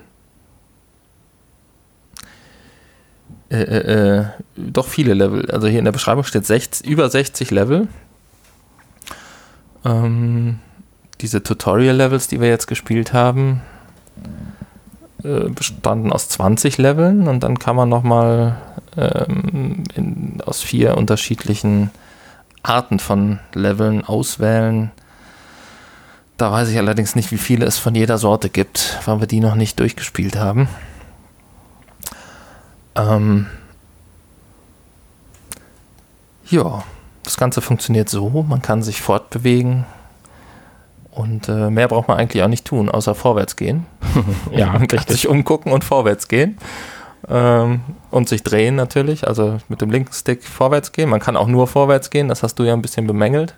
äh, äh, äh, doch viele Level. Also hier in der Beschreibung steht 60, über 60 Level. Ähm, diese Tutorial-Levels, die wir jetzt gespielt haben, äh, bestanden aus 20 Leveln und dann kann man nochmal ähm, aus vier unterschiedlichen Arten von Leveln auswählen. Da weiß ich allerdings nicht, wie viele es von jeder Sorte gibt, weil wir die noch nicht durchgespielt haben. Ähm ja, das Ganze funktioniert so, man kann sich fortbewegen Und äh, mehr braucht man eigentlich auch nicht tun, außer vorwärts gehen. Ja, man kann sich umgucken und vorwärts gehen. Ähm, und sich drehen natürlich, also mit dem linken Stick vorwärts gehen. Man kann auch nur vorwärts gehen, das hast du ja ein bisschen bemängelt.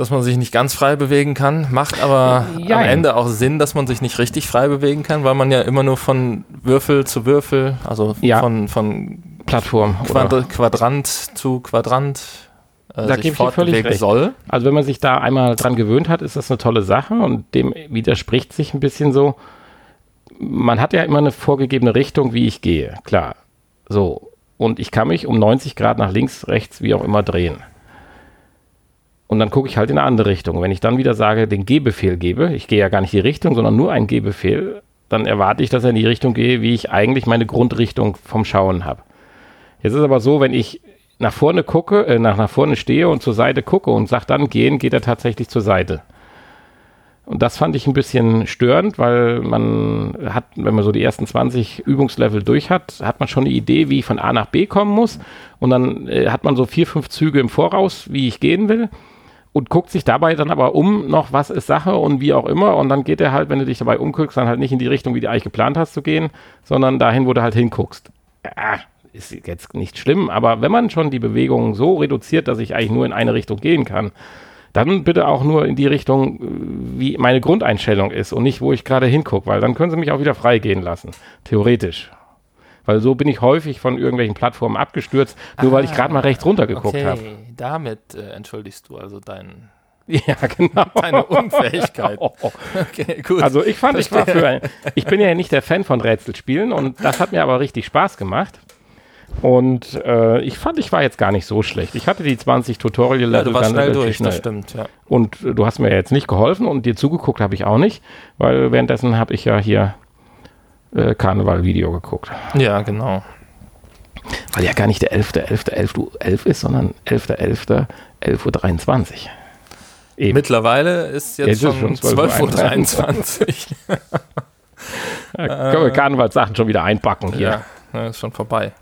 Dass man sich nicht ganz frei bewegen kann, macht aber Ja. am Ende auch Sinn, dass man sich nicht richtig frei bewegen kann, weil man ja immer nur von Würfel zu Würfel, also Ja. von, von Plattform. Oder, Quadr Quadrant zu Quadrant äh, Da sich fortbewegen soll. also wenn man sich da einmal dran gewöhnt hat, ist das eine tolle Sache und dem widerspricht sich ein bisschen so. Man hat ja immer eine vorgegebene Richtung, wie ich gehe, klar. So. Und ich kann mich um 90 Grad nach links, rechts, wie auch immer drehen. Und dann gucke ich halt in eine andere Richtung. Wenn ich dann wieder sage, den Gehbefehl gebe, ich gehe ja gar nicht die Richtung, sondern nur einen Gehbefehl, dann erwarte ich, dass er in die Richtung gehe, wie ich eigentlich meine Grundrichtung vom Schauen habe. Jetzt ist aber so, wenn ich nach vorne gucke, äh, nach, nach vorne stehe und zur Seite gucke und sage dann gehen, geht er tatsächlich zur Seite. Und das fand ich ein bisschen störend, weil man hat, wenn man so die ersten 20 Übungslevel durch hat, hat man schon eine Idee, wie ich von A nach B kommen muss. Und dann äh, hat man so vier, fünf Züge im Voraus, wie ich gehen will. Und guckt sich dabei dann aber um, noch was ist Sache und wie auch immer. Und dann geht er halt, wenn du dich dabei umguckst, dann halt nicht in die Richtung, wie du eigentlich geplant hast zu gehen, sondern dahin, wo du halt hinguckst. Ja, ist jetzt nicht schlimm, aber wenn man schon die Bewegung so reduziert, dass ich eigentlich nur in eine Richtung gehen kann, dann bitte auch nur in die Richtung, wie meine Grundeinstellung ist und nicht, wo ich gerade hingucke, weil dann können sie mich auch wieder freigehen lassen, theoretisch. Weil so bin ich häufig von irgendwelchen Plattformen abgestürzt, nur weil ich gerade mal rechts runter geguckt Okay, habe. damit äh, entschuldigst du also dein, Ja, genau. deine Unfähigkeit. Oh, oh. Okay, gut. Also ich fand, ich war für ein, ich bin ja nicht der Fan von Rätselspielen und das hat mir aber richtig Spaß gemacht. Und äh, ich fand, ich war jetzt gar nicht so schlecht. Ich hatte die 20 Tutorial-Level ja, du warst schnell durch, schnell. das stimmt, ja. Und äh, du hast mir jetzt nicht geholfen und dir zugeguckt habe ich auch nicht, weil währenddessen habe ich ja hier äh, Karneval-Video geguckt. Ja, genau. Weil ja gar nicht der 11.11.11.11 ist, sondern 11.11. 11.23 Uhr. Eben. Mittlerweile ist jetzt, Jetzt schon schon 12.23 Uhr. Da können wir Karnevalssachen schon wieder einpacken hier. ja, ja, ist schon vorbei.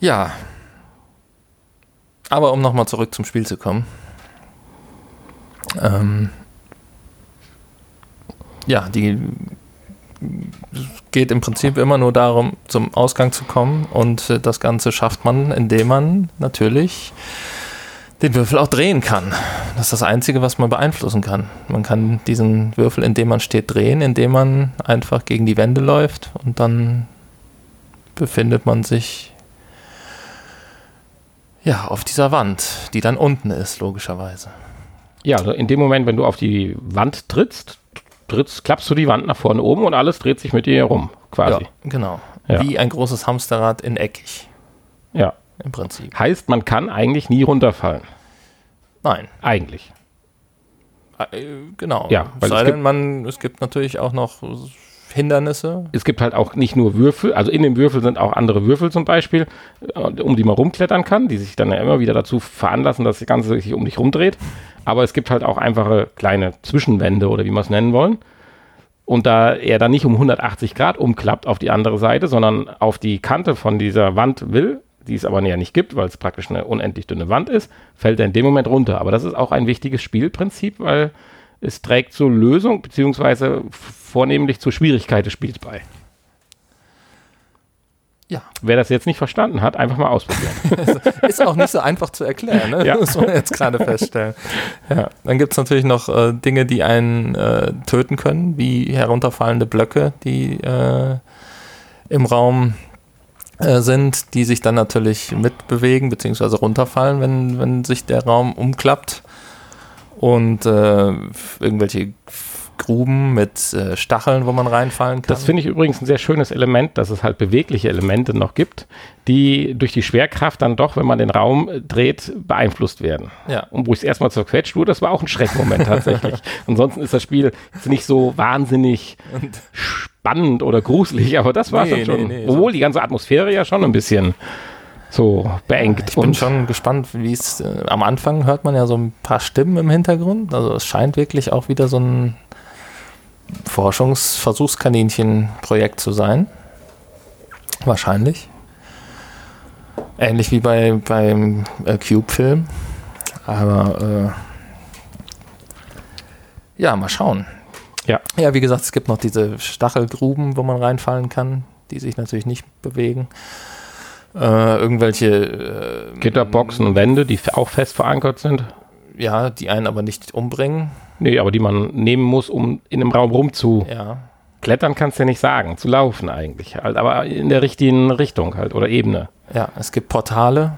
Ja. Aber um nochmal zurück zum Spiel zu kommen. Ähm, ja, die geht im Prinzip immer nur darum, zum Ausgang zu kommen und äh, das Ganze schafft man, indem man natürlich den Würfel auch drehen kann. Das ist das Einzige, was man beeinflussen kann. Man kann diesen Würfel, in dem man steht, drehen, indem man einfach gegen die Wände läuft und dann befindet man sich ja auf dieser Wand, die dann unten ist, logischerweise. Ja, also in dem Moment, wenn du auf die Wand trittst, trittst, klappst du die Wand nach vorne oben und alles dreht sich mit dir herum, quasi. Ja, genau. Ja. Wie ein großes Hamsterrad in eckig, Ja. im Prinzip. Heißt, man kann eigentlich nie runterfallen. Nein. Eigentlich. Äh, genau. Ja, weil Sei es denn, man, es gibt natürlich auch noch Hindernisse. Es gibt halt auch nicht nur Würfel, also in dem Würfel sind auch andere Würfel zum Beispiel, äh, um die man rumklettern kann, die sich dann ja immer wieder dazu veranlassen, dass das Ganze sich um dich rumdreht. Aber es gibt halt auch einfache kleine Zwischenwände oder wie wir es nennen wollen. Und da er dann nicht um 180 Grad umklappt auf die andere Seite, sondern auf die Kante von dieser Wand will, die es aber näher nicht gibt, weil es praktisch eine unendlich dünne Wand ist, fällt er in dem Moment runter. Aber das ist auch ein wichtiges Spielprinzip, weil es trägt zur Lösung beziehungsweise vornehmlich zur Schwierigkeit des Spiels bei. Ja. Wer das jetzt nicht verstanden hat, einfach mal ausprobieren. Ist auch nicht so einfach zu erklären, ne? Ja. muss man jetzt gerade feststellen. Ja. Dann gibt es natürlich noch äh, Dinge, die einen äh, töten können, wie herunterfallende Blöcke, die äh, im Raum äh, sind, die sich dann natürlich mitbewegen bzw. runterfallen, wenn, wenn sich der Raum umklappt. Und äh, irgendwelche Gruben mit äh, Stacheln, wo man reinfallen kann. Das finde ich übrigens ein sehr schönes Element, dass es halt bewegliche Elemente noch gibt, die durch die Schwerkraft dann doch, wenn man den Raum dreht, beeinflusst werden. ja. Und wo ich es erstmal zerquetscht wurde, das war auch ein Schreckmoment tatsächlich. Ansonsten ist das Spiel jetzt nicht so wahnsinnig Und spannend oder gruselig, aber das war Nee, schon schon. nee, nee, obwohl die ganze Atmosphäre ja schon ein bisschen so beengt. Ich bin schon gespannt, wie es äh, am Anfang hört man ja so ein paar Stimmen im Hintergrund. Also es scheint wirklich auch wieder so ein Forschungsversuchskaninchen-Projekt zu sein. Wahrscheinlich. Ähnlich wie bei, beim äh, Cube-Film. Aber äh, ja, mal schauen. Ja. Ja, wie gesagt, es gibt noch diese Stachelgruben, wo man reinfallen kann, die sich natürlich nicht bewegen. Äh, irgendwelche äh, Gitterboxen und Wände, die auch fest verankert sind. ja, die einen aber nicht umbringen. Nee, aber die man nehmen muss, um in einem Raum rumzuklettern, Ja, kannst du ja nicht sagen. Zu laufen eigentlich halt, aber in der richtigen Richtung halt oder Ebene. ja, es gibt Portale,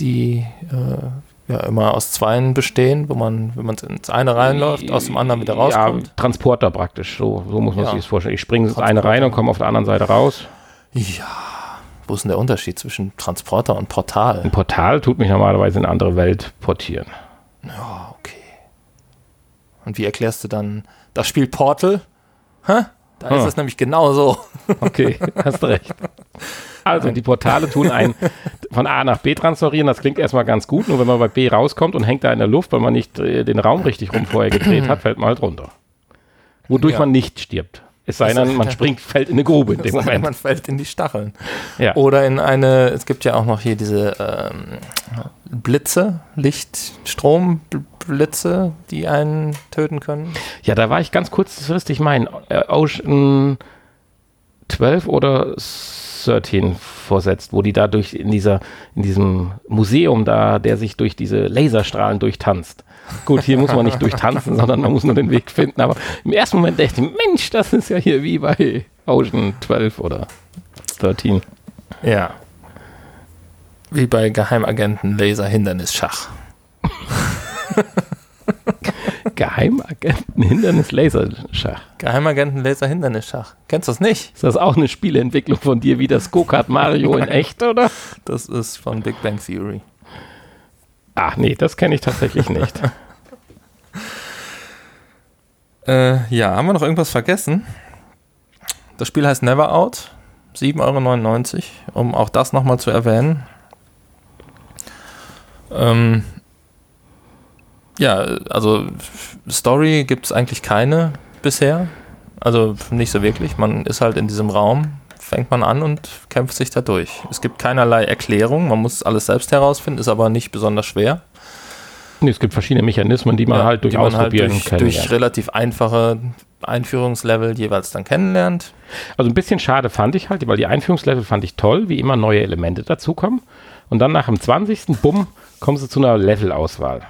die äh, ja immer aus zweien bestehen, wo man, wenn man ins eine reinläuft, aus dem anderen wieder rauskommt. Ja, Transporter praktisch, so, so muss man Ja. sich das vorstellen. Ich springe ins eine rein und komme auf der anderen Seite raus. Ja. Wo ist denn der Unterschied zwischen Transporter und Portal? Ein Portal tut mich normalerweise in eine andere Welt portieren. Ja, okay. Und wie erklärst du dann das Spiel Portal? Hä? Da ist es nämlich genau so. Okay, hast recht. Also, die Portale tun einen von A nach B transferieren. Das klingt erstmal ganz gut. Nur wenn man bei B rauskommt und hängt da in der Luft, weil man nicht äh, den Raum richtig rum vorher gedreht hat, fällt man halt runter. Wodurch Ja. man nicht stirbt. Es sei denn, man springt, fällt in eine Grube in dem Moment. Man fällt in die Stacheln. Ja. Oder in eine, es gibt ja auch noch hier diese ähm, Blitze, Lichtstromblitze, die einen töten können. Ja, da war ich ganz kurzfristig mein äh, Ocean 12 oder 13 vorsetzt, wo die da durch in dieser, in diesem Museum da, der sich durch diese Laserstrahlen durchtanzt. Gut, hier muss man nicht durchtanzen, sondern man muss nur den Weg finden. Aber im ersten Moment dachte ich, Mensch, das ist ja hier wie bei Ocean 12 oder 13. Ja. Wie bei Geheimagenten Laser Hindernisschach. Geheimagenten Hindernis Laserschach. Geheimagenten Laser Hindernisschach. Kennst du das nicht? Ist das auch eine Spieleentwicklung von dir wie das Go-Kart Mario in echt, oder? Das ist von Big Bang Theory. Ach nee, das kenne ich tatsächlich nicht. Äh, ja, haben wir noch irgendwas vergessen? Das Spiel heißt Never Out. 7,99 Euro, um auch das nochmal zu erwähnen. Ähm, ja, also Story gibt es eigentlich keine bisher. Also nicht so wirklich. Man ist halt in diesem Raum, fängt man an und kämpft sich da durch. Es gibt keinerlei Erklärung, man muss alles selbst herausfinden, ist aber nicht besonders schwer. Nee, es gibt verschiedene Mechanismen, die man Ja, halt durch man Ausprobieren durch, kann. durch relativ einfache Einführungslevel jeweils dann kennenlernt. Also ein bisschen schade fand ich halt, weil die Einführungslevel fand ich toll, wie immer neue Elemente dazukommen. Und dann nach dem 20. Bumm kommen sie zu einer Levelauswahl.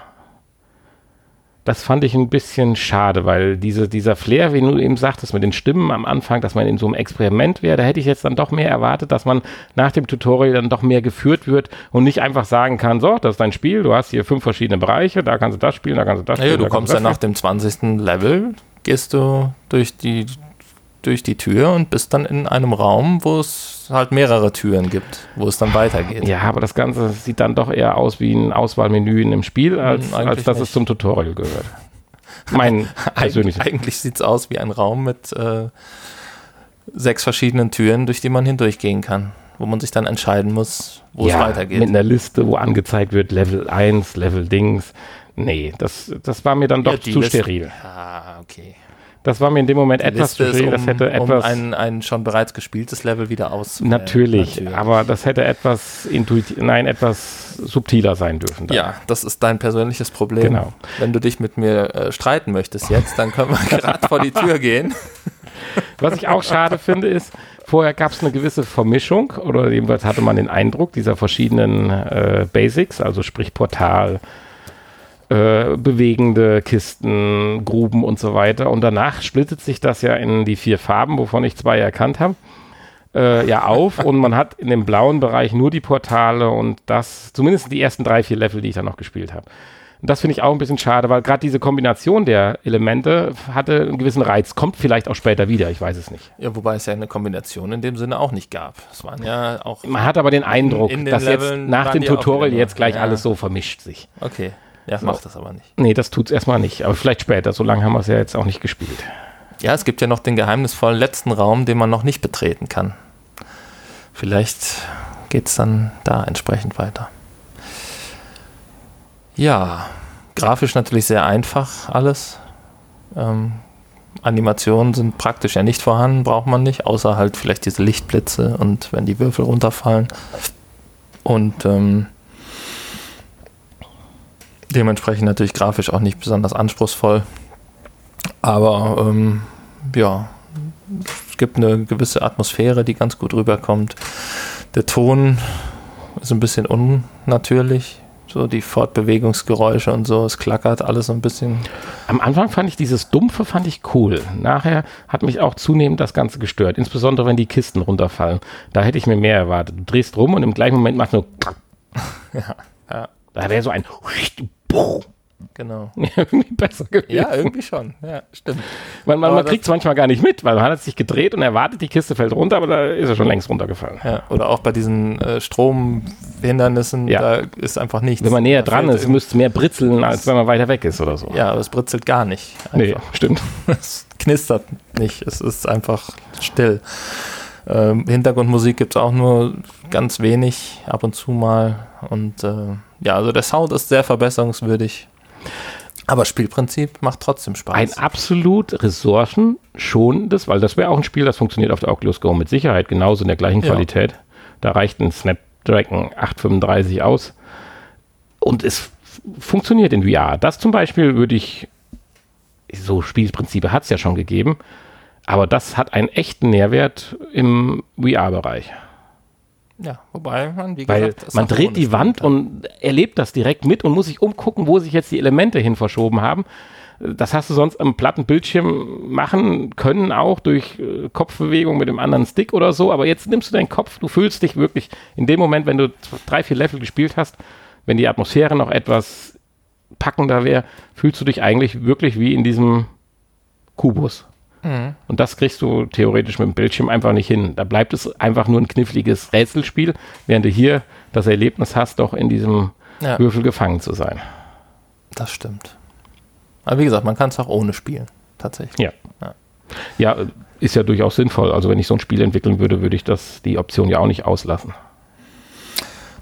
Das fand ich ein bisschen schade, weil diese, dieser Flair, wie du eben sagtest, mit den Stimmen am Anfang, dass man in so einem Experiment wäre, da hätte ich jetzt dann doch mehr erwartet, dass man nach dem Tutorial dann doch mehr geführt wird und nicht einfach sagen kann, so, das ist dein Spiel, du hast hier fünf verschiedene Bereiche, da kannst du das spielen, da kannst du das spielen. du da kommst kannst dann du nach dem 20. Level, gehst du durch die, durch die Tür und bist dann in einem Raum, wo es halt mehrere Türen gibt, wo es dann weitergeht. Ja, aber das Ganze sieht dann doch eher aus wie ein Auswahlmenü in einem Spiel, als, eigentlich als dass nicht. es zum Tutorial gehört. Mein persönliches. Eigentlich, eigentlich sieht es aus wie ein Raum mit äh, sechs verschiedenen Türen, durch die man hindurchgehen kann, wo man sich dann entscheiden muss, wo es weitergeht. mit einer Liste, wo angezeigt wird, Level 1, Level Dings. Nee, das, das war mir dann doch Ja, zu Liste- steril. Ah, okay. Das war mir in dem Moment Die etwas zu steril. um, das hätte um etwas. ein, ein schon bereits gespieltes Level wieder aus. natürlich, Natürlich. aber das hätte etwas intuitiv, nein, etwas subtiler sein dürfen. dann. Ja, das ist dein persönliches Problem. Genau. Wenn du dich mit mir äh, streiten möchtest jetzt, dann können wir gerade vor die Tür gehen. Was ich auch schade finde, ist, vorher gab es eine gewisse Vermischung oder jedenfalls hatte man den Eindruck dieser verschiedenen äh, Basics, also sprich Portal, äh, bewegende Kisten, Gruben und so weiter. Und danach splittet sich das ja in die vier Farben, wovon ich zwei erkannt habe. Äh, ja, auf und man hat in dem blauen Bereich nur die Portale und das, zumindest die ersten drei, vier Level, die ich dann noch gespielt habe. Und das finde ich auch ein bisschen schade, weil gerade diese Kombination der Elemente hatte einen gewissen Reiz. Kommt vielleicht auch später wieder, ich weiß es nicht. Ja, wobei es ja eine Kombination in dem Sinne auch nicht gab. Es waren ja auch. Man hat aber den Eindruck, in den dass jetzt Leveln nach waren dem Tutorial jetzt gleich ja. alles so vermischt sich. Okay. Ja, macht das aber nicht. Nee, das tut's erstmal nicht. Aber vielleicht später. So lange haben wir es ja jetzt auch nicht gespielt. Ja, es gibt ja noch den geheimnisvollen letzten Raum, den man noch nicht betreten kann. Vielleicht geht es dann da entsprechend weiter. Ja, grafisch natürlich sehr einfach alles. Ähm, Animationen sind praktisch ja nicht vorhanden, braucht man nicht, außer halt vielleicht diese Lichtblitze und wenn die Würfel runterfallen. Und ähm, Dementsprechend natürlich grafisch auch nicht besonders anspruchsvoll. Aber ähm, ja, es gibt eine gewisse Atmosphäre, die ganz gut rüberkommt. Der Ton ist ein bisschen unnatürlich. So die Fortbewegungsgeräusche und so, es klackert alles so ein bisschen. Am Anfang fand ich dieses Dumpfe fand ich cool. Nachher hat mich auch zunehmend das Ganze gestört. Insbesondere wenn die Kisten runterfallen. Da hätte ich mir mehr erwartet. Du drehst rum und im gleichen Moment macht nur. Ja, ja. Da wäre so ein. Genau. irgendwie besser gewesen. Ja, irgendwie schon. Ja, stimmt. Man, man, man kriegt es manchmal gar nicht mit, weil man hat sich gedreht und erwartet, die Kiste fällt runter, aber da ist er schon längst runtergefallen. Ja, oder auch bei diesen äh, Stromhindernissen, Ja. da ist einfach nichts. Wenn man näher Da dran ist, müsste es mehr britzeln, als wenn man weiter weg ist oder so. Ja, aber es britzelt gar nicht. nee, Einfach. stimmt. Es knistert nicht. Es ist einfach still. Ähm, Hintergrundmusik gibt es auch nur ganz wenig, ab und zu mal. Und äh, ja, also der Sound ist sehr verbesserungswürdig. Aber Spielprinzip macht trotzdem Spaß. Ein absolut ressourcenschonendes, weil das wäre auch ein Spiel, das funktioniert auf der Oculus Go mit Sicherheit genauso in der gleichen Ja. Qualität. Da reicht ein Snapdragon 835 aus. Und es funktioniert in VR. Das zum Beispiel würde ich, so Spielprinzipe hat es ja schon gegeben, aber das hat einen echten Nährwert im VR-Bereich. Ja, wobei man, wie Weil gesagt, es man dreht die Wand kann. und erlebt das direkt mit und muss sich umgucken, wo sich jetzt die Elemente hin verschoben haben. Das hast du sonst am platten Bildschirm machen können, auch durch äh, Kopfbewegung mit dem anderen Stick oder so. Aber jetzt nimmst du deinen Kopf, du fühlst dich wirklich in dem Moment, wenn du drei, vier Level gespielt hast, wenn die Atmosphäre noch etwas packender wäre, fühlst du dich eigentlich wirklich wie in diesem Kubus. Mhm. Und das kriegst du theoretisch mit dem Bildschirm einfach nicht hin. Da bleibt es einfach nur ein kniffliges Rätselspiel, während du hier das Erlebnis hast, doch in diesem Ja, Würfel gefangen zu sein. das stimmt. Aber wie gesagt, man kann es auch ohne spielen. Tatsächlich. Ja. Ja. Ja, ist ja durchaus sinnvoll. Also wenn ich so ein Spiel entwickeln würde, würde ich das die Option ja auch nicht auslassen.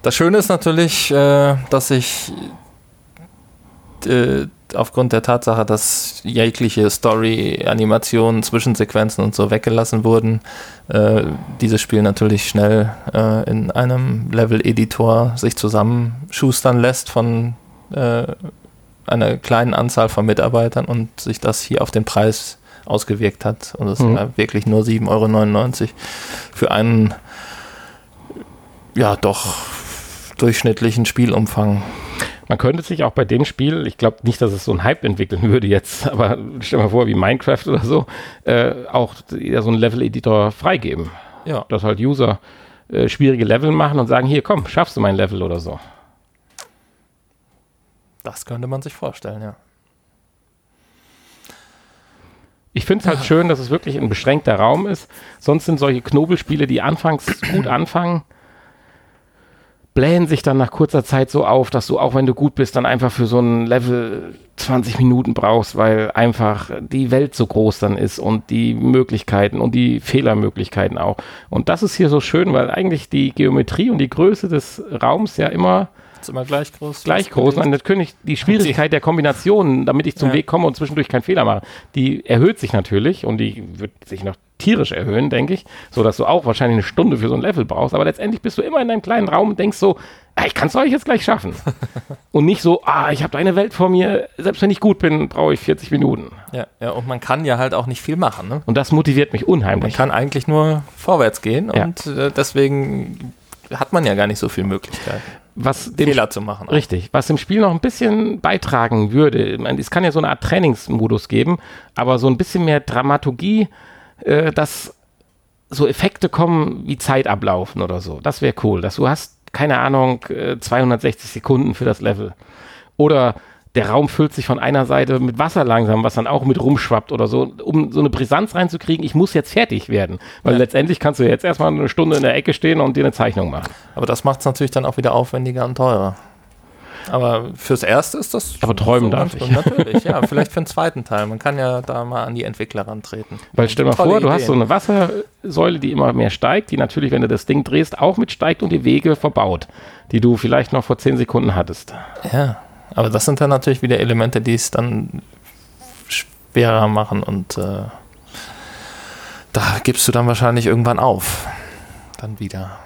Das Schöne ist natürlich, äh, dass ich äh, aufgrund der Tatsache, dass jegliche Story, Animationen, Zwischensequenzen und so weggelassen wurden, äh, dieses Spiel natürlich schnell äh, in einem Level-Editor sich zusammenschustern lässt von äh, einer kleinen Anzahl von Mitarbeitern und sich das hier auf den Preis ausgewirkt hat. Und es Mhm. ja wirklich nur 7,99 Euro für einen ja doch durchschnittlichen Spielumfang. Man könnte sich auch bei dem Spiel, ich glaube nicht, dass es so einen Hype entwickeln würde jetzt, aber stell mal vor, wie Minecraft oder so, äh, auch ja, so einen Level-Editor freigeben. Ja, Dass halt User äh, schwierige Level machen und sagen, hier komm, schaffst du mein Level oder so. das könnte man sich vorstellen, ja. Ich finde es halt schön, dass es wirklich ein beschränkter Raum ist. Sonst sind solche Knobelspiele, die anfangs gut anfangen, blähen sich dann nach kurzer Zeit so auf, dass du, auch wenn du gut bist, dann einfach für so ein Level 20 Minuten brauchst, weil einfach die Welt so groß dann ist und die Möglichkeiten und die Fehlermöglichkeiten auch. Und das ist hier so schön, weil eigentlich die Geometrie und die Größe des Raums ja immer immer gleich groß. gleich groß. Und natürlich die Schwierigkeit der Kombinationen, damit ich zum Ja. Weg komme und zwischendurch keinen Fehler mache, die erhöht sich natürlich und die wird sich noch tierisch erhöhen, denke ich, so dass du auch wahrscheinlich eine Stunde für so ein Level brauchst. Aber letztendlich bist du immer in deinem kleinen Raum und denkst so, ah, ich kann es euch jetzt gleich schaffen. und nicht so, ah, ich habe da eine Welt vor mir, selbst wenn ich gut bin, brauche ich 40 Minuten. Ja, ja, und man kann ja halt auch nicht viel machen. Ne? Und das motiviert mich Man unheimlich. kann eigentlich nur vorwärts gehen Ja. und äh, deswegen hat man ja gar nicht so viel Möglichkeit, Was dem Fehler zu machen. Richtig. Was dem Spiel noch ein bisschen beitragen würde, meine, es kann ja so eine Art Trainingsmodus geben, aber so ein bisschen mehr Dramaturgie, äh, dass so Effekte kommen wie Zeit ablaufen oder so. Das wäre cool. Dass du hast, keine Ahnung, äh, 260 Sekunden für das Level. Oder der Raum füllt sich von einer Seite mit Wasser langsam, was dann auch mit rumschwappt oder so, um so eine Brisanz reinzukriegen, ich muss jetzt fertig werden. Weil Ja. letztendlich kannst du jetzt erstmal eine Stunde in der Ecke stehen und dir eine Zeichnung machen. Aber das macht es natürlich dann auch wieder aufwendiger und teurer. Aber fürs Erste ist das. Aber träumen darf ganz ich. Natürlich, ja. Vielleicht für den zweiten Teil. Man kann ja da mal an die Entwickler rantreten. Weil stell mal vor, du hast Ideen. so eine Wassersäule, die immer mehr steigt, die natürlich, wenn du das Ding drehst, auch mit steigt und die Wege verbaut, die du vielleicht noch vor 10 Sekunden hattest. Ja, aber das sind dann natürlich wieder Elemente, die es dann schwerer machen und äh, da gibst du dann wahrscheinlich irgendwann auf. Dann wieder.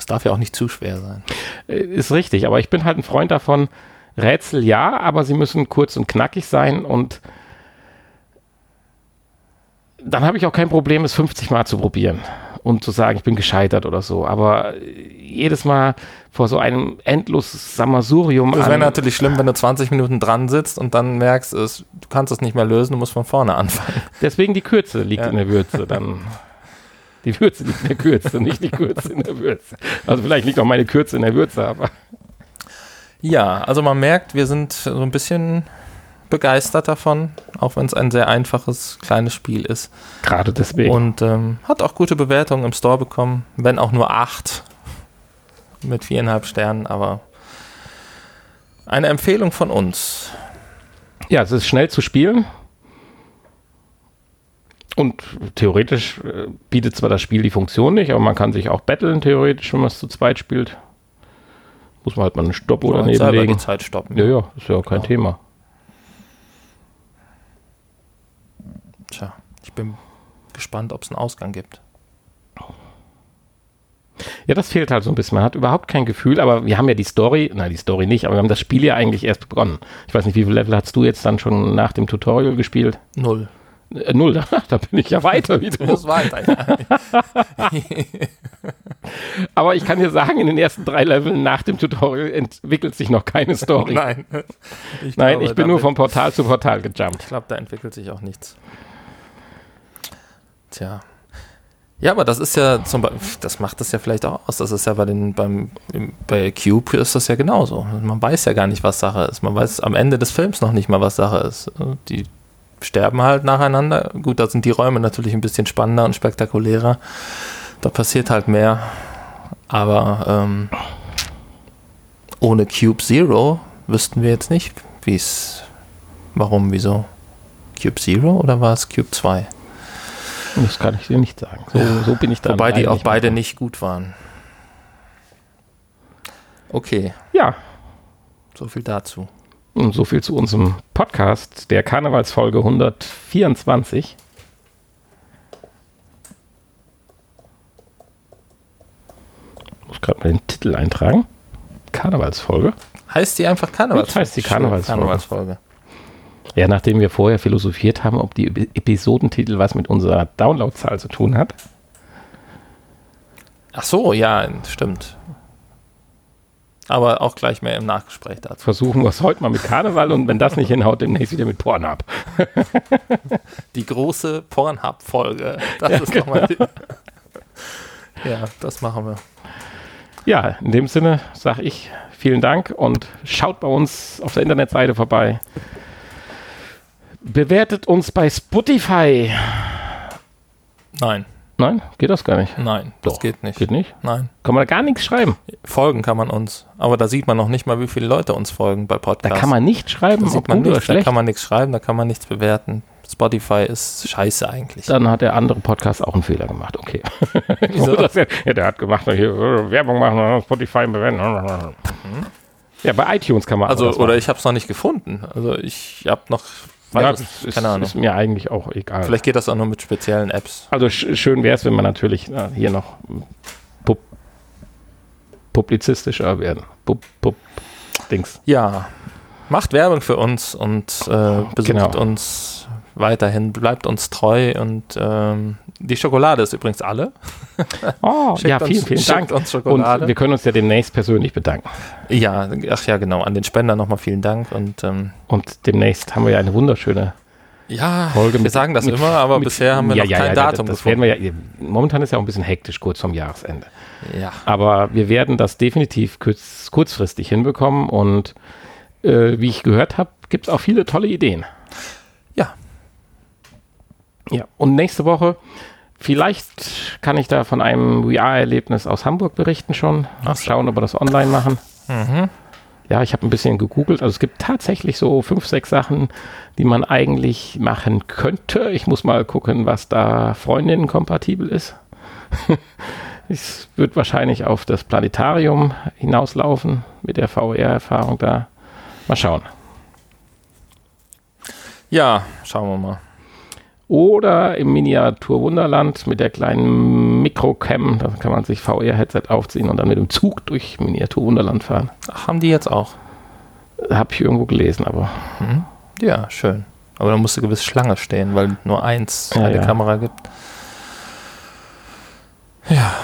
Es darf ja auch nicht zu schwer sein. Äh, Ist richtig, aber ich bin halt ein Freund davon, Rätsel ja, aber sie müssen kurz und knackig sein und dann habe ich auch kein Problem, es 50 Mal zu probieren und zu sagen, ich bin gescheitert oder so. Aber jedes Mal vor so einem endlos Sammelsurium. Das wäre natürlich schlimm, wenn du 20 Minuten dran sitzt und dann merkst, es, du kannst es nicht mehr lösen, du musst von vorne anfangen. Deswegen die Kürze liegt ja. in der Würze. Dann die Würze liegt in der Kürze, nicht die Kürze in der Würze. Also vielleicht liegt auch meine Kürze in der Würze, aber. Ja, also man merkt, wir sind so ein bisschen begeistert davon, auch wenn es ein sehr einfaches, kleines Spiel ist. Gerade deswegen. Und ähm, hat auch gute Bewertungen im Store bekommen, wenn auch nur acht mit viereinhalb Sternen, aber eine Empfehlung von uns. Ja, es ist schnell zu spielen. Und theoretisch äh, bietet zwar das Spiel die Funktion nicht, aber man kann sich auch battlen, theoretisch, wenn man es zu zweit spielt. Muss man halt mal einen Stopp oder daneben legen. die Zeit stoppen. Ja, ja, ist ja auch kein ja. Thema. Tja, ich bin gespannt, ob es einen Ausgang gibt. Ja, das fehlt halt so ein bisschen. Man hat überhaupt kein Gefühl, aber wir haben ja die Story, nein, die Story nicht, aber wir haben das Spiel ja eigentlich erst begonnen. Ich weiß nicht, wie viele Level hast du jetzt dann schon nach dem Tutorial gespielt? Null. Äh, null, da bin ich ja weiter wie du. Du weiter, ja. aber ich kann dir sagen, in den ersten drei Leveln nach dem Tutorial entwickelt sich noch keine Story. Nein. Ich Nein, glaube, ich bin nur vom Portal zu Portal gejumpt. Ich glaube, da entwickelt sich auch nichts. Tja. Ja, aber das ist ja zum Beispiel, das macht das ja vielleicht auch aus. Das ist ja bei den, beim, bei Cube ist das ja genauso. Man weiß ja gar nicht, was Sache ist. Man weiß am Ende des Films noch nicht mal, was Sache ist. Die sterben halt nacheinander. Gut, da sind die Räume natürlich ein bisschen spannender und spektakulärer. Da passiert halt mehr. Aber ähm, ohne Cube Zero wüssten wir jetzt nicht, wie es, warum, wieso. Cube Zero oder war es Cube 2? Das kann ich dir nicht sagen. So, ja. so bin ich da. Wobei die auch beide mehr. nicht gut waren. Okay. Ja. So viel dazu. Und so viel zu unserem Podcast, der Karnevalsfolge 124. Ich muss gerade mal den Titel eintragen. Karnevalsfolge. Heißt die einfach Karnevalsfolge? heißt die Karnevalsfolge. Karnevalsfolge. Ja, nachdem wir vorher philosophiert haben, ob die Episodentitel was mit unserer Downloadzahl zu tun hat. Ach so, ja, stimmt. Aber auch gleich mehr im Nachgespräch dazu. Versuchen wir es heute mal mit Karneval und wenn das nicht hinhaut, demnächst wieder mit Pornhub. Die große Pornhub-Folge. Das ja, ist genau. nochmal. Ja, das machen wir. Ja, in dem Sinne sage ich vielen Dank und schaut bei uns auf der Internetseite vorbei. Bewertet uns bei Spotify. Nein. Nein, geht das gar nicht? Nein, das Doch. geht nicht. Geht nicht? Nein. Kann man da gar nichts schreiben? Folgen kann man uns. Aber da sieht man noch nicht mal, wie viele Leute uns folgen bei Podcasts. Da kann man nicht schreiben, da sieht man nicht, Da kann man nichts schreiben, da kann man nichts bewerten. Spotify ist scheiße eigentlich. Dann hat der andere Podcast auch einen Fehler gemacht. Okay. Wieso? ja, der hat gemacht, hier äh, Werbung machen, Spotify bewerten. Mhm. Ja, bei iTunes kann man. Also, oder ich habe es noch nicht gefunden. Also ich habe noch ja, es, ist, Keine ist mir eigentlich auch egal. Vielleicht geht das auch nur mit speziellen Apps. Also sch schön wäre es, wenn man natürlich na, hier noch pub publizistischer werden. Pub pub Dings. Ja, macht Werbung für uns und äh, besucht genau. uns weiterhin, bleibt uns treu und ähm, die Schokolade ist übrigens alle. Oh, ja, vielen, uns, vielen Dank. Uns Schokolade. Und wir können uns ja demnächst persönlich bedanken. Ja, ach ja, genau. An den Spender nochmal vielen Dank. Und, ähm, und demnächst haben wir ja eine wunderschöne ja, Folge. Wir mit, sagen das mit, immer, aber mit, bisher haben wir ja, noch ja, kein ja, Datum das, das werden wir ja, Momentan ist ja auch ein bisschen hektisch kurz vom Jahresende. Ja. Aber wir werden das definitiv kurz, kurzfristig hinbekommen und äh, wie ich gehört habe, gibt es auch viele tolle Ideen. Ja. Und nächste Woche Vielleicht kann ich da von einem VR-Erlebnis aus Hamburg berichten schon. Ach Schauen, ob wir das online machen. Mhm. Ja, ich habe ein bisschen gegoogelt. Also es gibt tatsächlich so fünf, sechs Sachen, die man eigentlich machen könnte. Ich muss mal gucken, was da Freundinnen kompatibel ist. es wird wahrscheinlich auf das Planetarium hinauslaufen mit der VR-Erfahrung da. Mal schauen. Ja, schauen wir mal. Oder im Miniatur Wunderland mit der kleinen Mikrocam, da kann man sich VR-Headset aufziehen und dann mit dem Zug durch Miniatur Wunderland fahren. Ach, haben die jetzt auch? Habe ich irgendwo gelesen, aber Ja, schön. Aber da musste gewiss Schlange stehen, weil nur eins Ja, eine ja. Kamera gibt. Ja.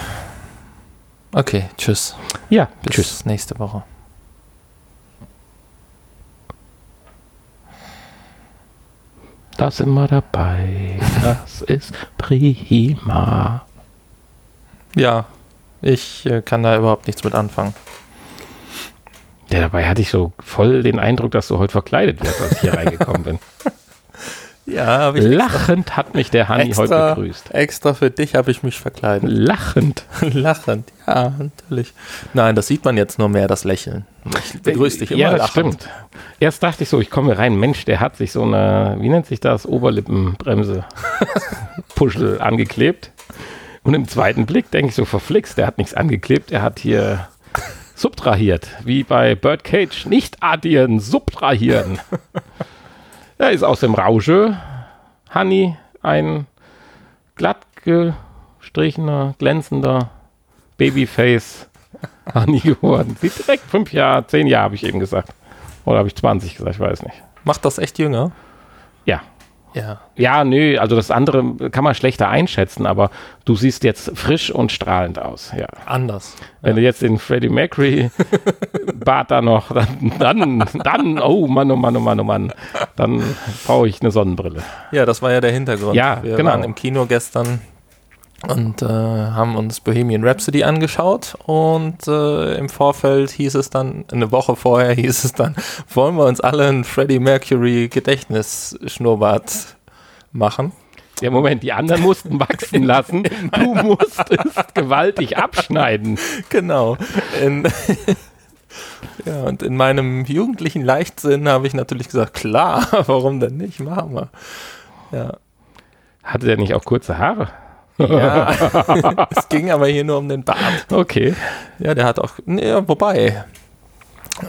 Okay, tschüss. ja, Bis tschüss. nächste Woche. Da sind wir dabei. Das ist prima. Ja, ich äh, kann da überhaupt nichts mit anfangen. Ja, dabei hatte ich so voll den Eindruck, dass du heute verkleidet wirst, als ich hier reingekommen bin. Ja, Lachend hat mich der Hanni heute begrüßt. extra für dich habe ich mich verkleidet. Lachend. Lachend, ja, natürlich. Nein, das sieht man jetzt nur mehr, das Lächeln. Ich begrüße dich immer Ja, das lachend. stimmt. Erst dachte ich so, ich komme rein, Mensch, der hat sich so eine, wie nennt sich das, Oberlippenbremse Puschel angeklebt. Und im zweiten Blick denke ich so, verflixt, der hat nichts angeklebt, er hat hier subtrahiert. Wie bei Birdcage, nicht addieren, subtrahieren. Er ist aus dem Rausche, Honey, ein glatt gestrichener, glänzender Babyface Honey geworden. Sieht direkt fünf Jahre, zehn Jahre habe ich eben gesagt. Oder habe ich 20 gesagt, ich weiß nicht. Macht das echt jünger? Ja. Ja. Ja, nö, also das andere kann man schlechter einschätzen, aber du siehst jetzt frisch und strahlend aus, ja. Anders. Wenn du jetzt den Freddie Mercury Bart da noch, dann, dann, dann, oh Mann, oh Mann, oh Mann, oh Mann, dann brauche ich eine Sonnenbrille. Ja, das war ja der Hintergrund. Ja, Wir genau. waren im Kino gestern und äh, haben uns Bohemian Rhapsody angeschaut und äh, im Vorfeld hieß es dann, eine Woche vorher hieß es dann, wollen wir uns alle einen Freddie Mercury Gedächtnisschnurrbart machen? Ja, Moment, die anderen mussten wachsen lassen. Du musstest gewaltig abschneiden. Genau. In, ja, und in meinem jugendlichen Leichtsinn habe ich natürlich gesagt, klar, warum denn nicht, machen wir. Ja, Hatte der nicht auch kurze Haare? Ja. es ging aber hier nur um den Bart. Okay. Ja, der hat auch, nee, ja, wobei,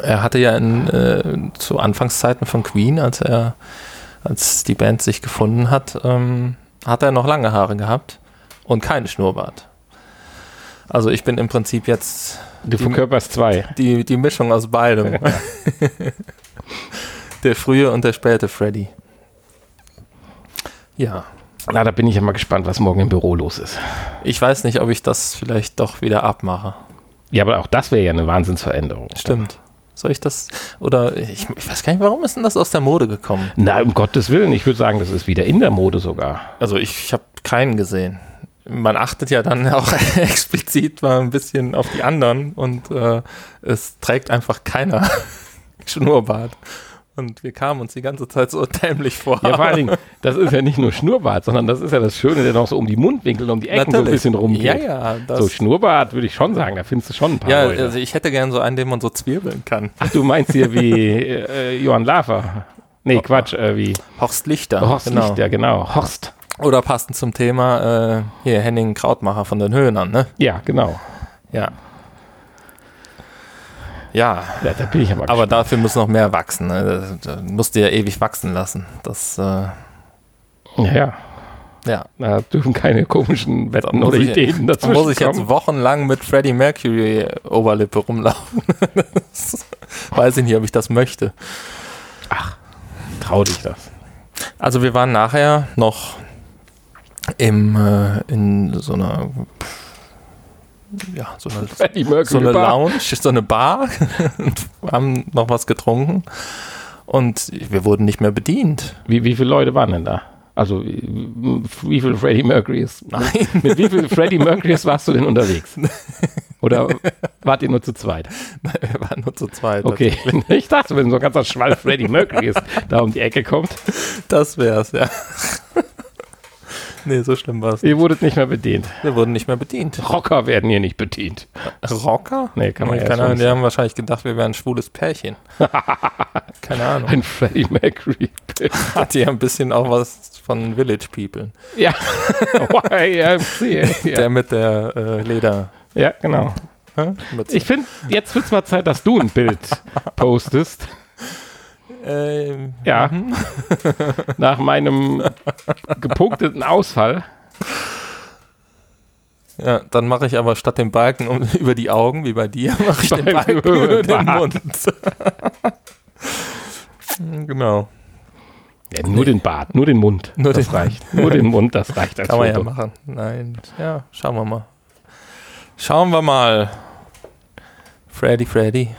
er hatte ja in, äh, zu Anfangszeiten von Queen, als er, als die Band sich gefunden hat, ähm, hat er noch lange Haare gehabt und keinen Schnurrbart. Also ich bin im Prinzip jetzt Du Die- verkörperst zwei. die, die Mischung aus beidem. der frühe und der späte Freddy. Ja, Na, da bin ich ja mal gespannt, was morgen im Büro los ist. ich weiß nicht, ob ich das vielleicht doch wieder abmache. Ja, aber auch das wäre ja eine Wahnsinnsveränderung. Stimmt. Soll ich das, oder ich, ich weiß gar nicht, warum ist denn das aus der Mode gekommen? Na, um Gottes Willen, ich würde sagen, das ist wieder in der Mode sogar. Also ich, ich habe keinen gesehen. Man achtet ja dann auch explizit mal ein bisschen auf die anderen und äh, es trägt einfach keiner Schnurrbart. Und wir kamen uns die ganze Zeit so dämlich vor. Ja, vor allen Dingen, das ist ja nicht nur Schnurrbart, sondern das ist ja das Schöne, der noch so um die Mundwinkel, um die Ecken so ein bisschen rumgeht. Ja, ja. Das, So Schnurrbart würde ich schon sagen, da findest du schon ein paar ja, Leute. also ich hätte gern so einen, den man so zwirbeln kann. Ach, du meinst hier wie äh, Johann Lafer. Nee, Quatsch, äh, wie Horst Lichter. Horst genau. Lichter, genau. Horst. Oder passend zum Thema, äh, hier Henning Krautmacher von den Höhnern, ne? Ja, genau. Ja. Ja, Ja, da bin ich aber aber dafür muss noch mehr wachsen. Ne? Da, da musst du ja ewig wachsen lassen. Das, äh. Ja, ja. da dürfen keine komischen Wetten oder ich- Ideen Da dazwischen muss ich jetzt kommen. wochenlang mit Freddie Mercury Oberlippe rumlaufen. weiß ich nicht, ob ich das möchte. Trau dich das. Also wir waren nachher noch im, äh, in so einer, ja, so eine, Mercury so eine. Lounge, so eine Bar und haben noch was getrunken und wir wurden nicht mehr bedient. Wie, wie viele Leute waren denn da? Also, wie wie viel Freddie Mercurys? Nein. Mit wie viel Freddie Mercurys warst du denn unterwegs? Oder wart ihr nur zu zweit? Wir waren nur zu zweit. Okay. Ich dachte, wenn so ein ganzer Schwall Freddie Mercurys da um die Ecke kommt, Das wär's, ja. Nee, so schlimm war's. ihr wurdet nicht mehr bedient. Wir wurden nicht mehr bedient. Rocker werden hier nicht bedient. Rocker? Nee, kann man ja Keine Ahnung, nicht die haben wahrscheinlich gedacht, wir wären ein schwules Pärchen. Keine Ahnung. Ein Freddie Mercury. Hat ja ein bisschen auch was von Village People. ja. YMCA. Der mit der äh, Leder. ja, genau. Ich finde, jetzt wird's mal Zeit, dass du ein Bild postest. Ähm, Ja. Nach meinem gepunkteten Ausfall. ja, dann mache ich aber statt dem Balken um, über die Augen, wie bei dir, mache ich den Balken über den. Mund. Genau. Ja, nur den Bart, nur den Mund. Nur das den- reicht. Nur den Mund, das reicht als Kann man ja machen. Nein, ja, schauen wir mal. Schauen wir mal. Freddy, Freddy.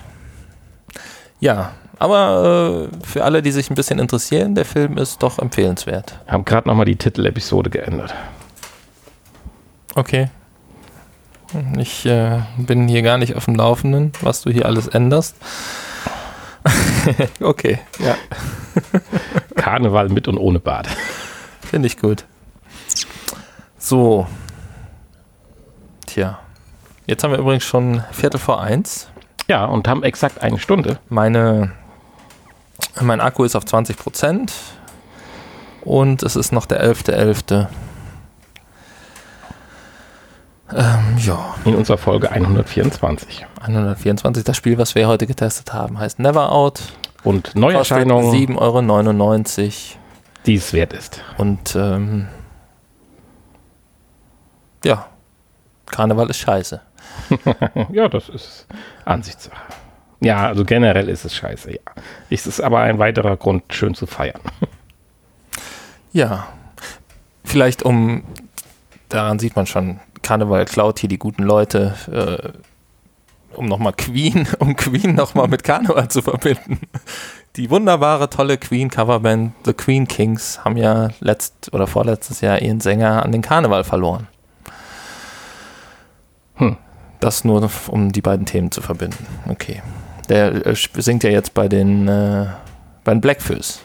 Ja, aber äh, für alle, die sich ein bisschen interessieren, der Film ist doch empfehlenswert. Haben gerade nochmal die Titelepisode geändert. Okay. Ich äh, bin hier gar nicht auf dem Laufenden, was du hier alles änderst. okay, ja, Karneval mit und ohne Bart. finde ich gut. So. Tja. Jetzt haben wir übrigens schon Viertel vor eins. Ja, und haben exakt eine Stunde. Meine, mein Akku ist auf 20 Prozent und es ist noch der 11.11. Ähm, ja, In unserer Folge 124. 124. Das Spiel, was wir heute getestet haben, heißt Never Out. Und Kostet Neuerscheinungen, 7,99 Euro. die es wert ist. Und ähm, ja, Karneval ist scheiße. Ja, das ist Ansichtssache. Ja, also generell ist es scheiße, ja. Es ist aber ein weiterer Grund, schön zu feiern. Ja, vielleicht um, daran sieht man schon, Karneval klaut hier die guten Leute, äh, um nochmal Queen, um Queen nochmal mit Karneval zu verbinden. Die wunderbare, tolle Queen-Coverband The Queen Kings haben ja letzt oder vorletztes Jahr ihren Sänger an den Karneval verloren. Hm. Das nur, um die beiden Themen zu verbinden. Okay. Der äh, singt ja jetzt bei den, äh, bei den Blackfoes.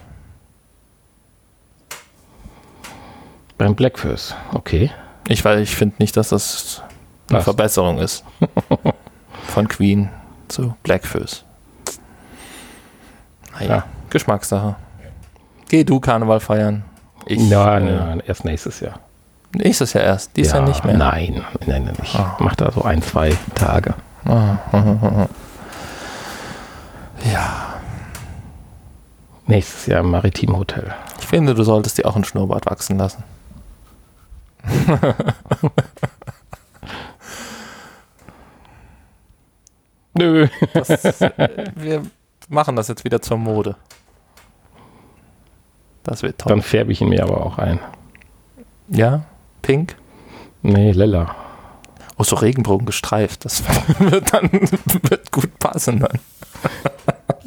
Beim Blackfurs, okay. Ich, weil ich finde nicht, dass das eine Was? Verbesserung ist. Von Queen zu Blackfoes. Naja, Ja. Geschmackssache. Geh du Karneval feiern. Ich, Nein, äh, nein, erst nächstes Jahr. Nächstes Jahr erst. Dies Jahr nicht mehr. Nein, nein, nein. Ich Ah. mach da so ein, zwei Tage. Ja, Nächstes Jahr im Maritim Hotel. ich finde, du solltest dir auch einen Schnurrbart wachsen lassen. Nö. Das, äh, wir machen das jetzt wieder zur Mode. Das wird toll. Dann färbe ich ihn mir aber auch ein. ja, pink. Nee, lila. Oh, so Regenbogen gestreift. Das wird dann wird gut passen dann.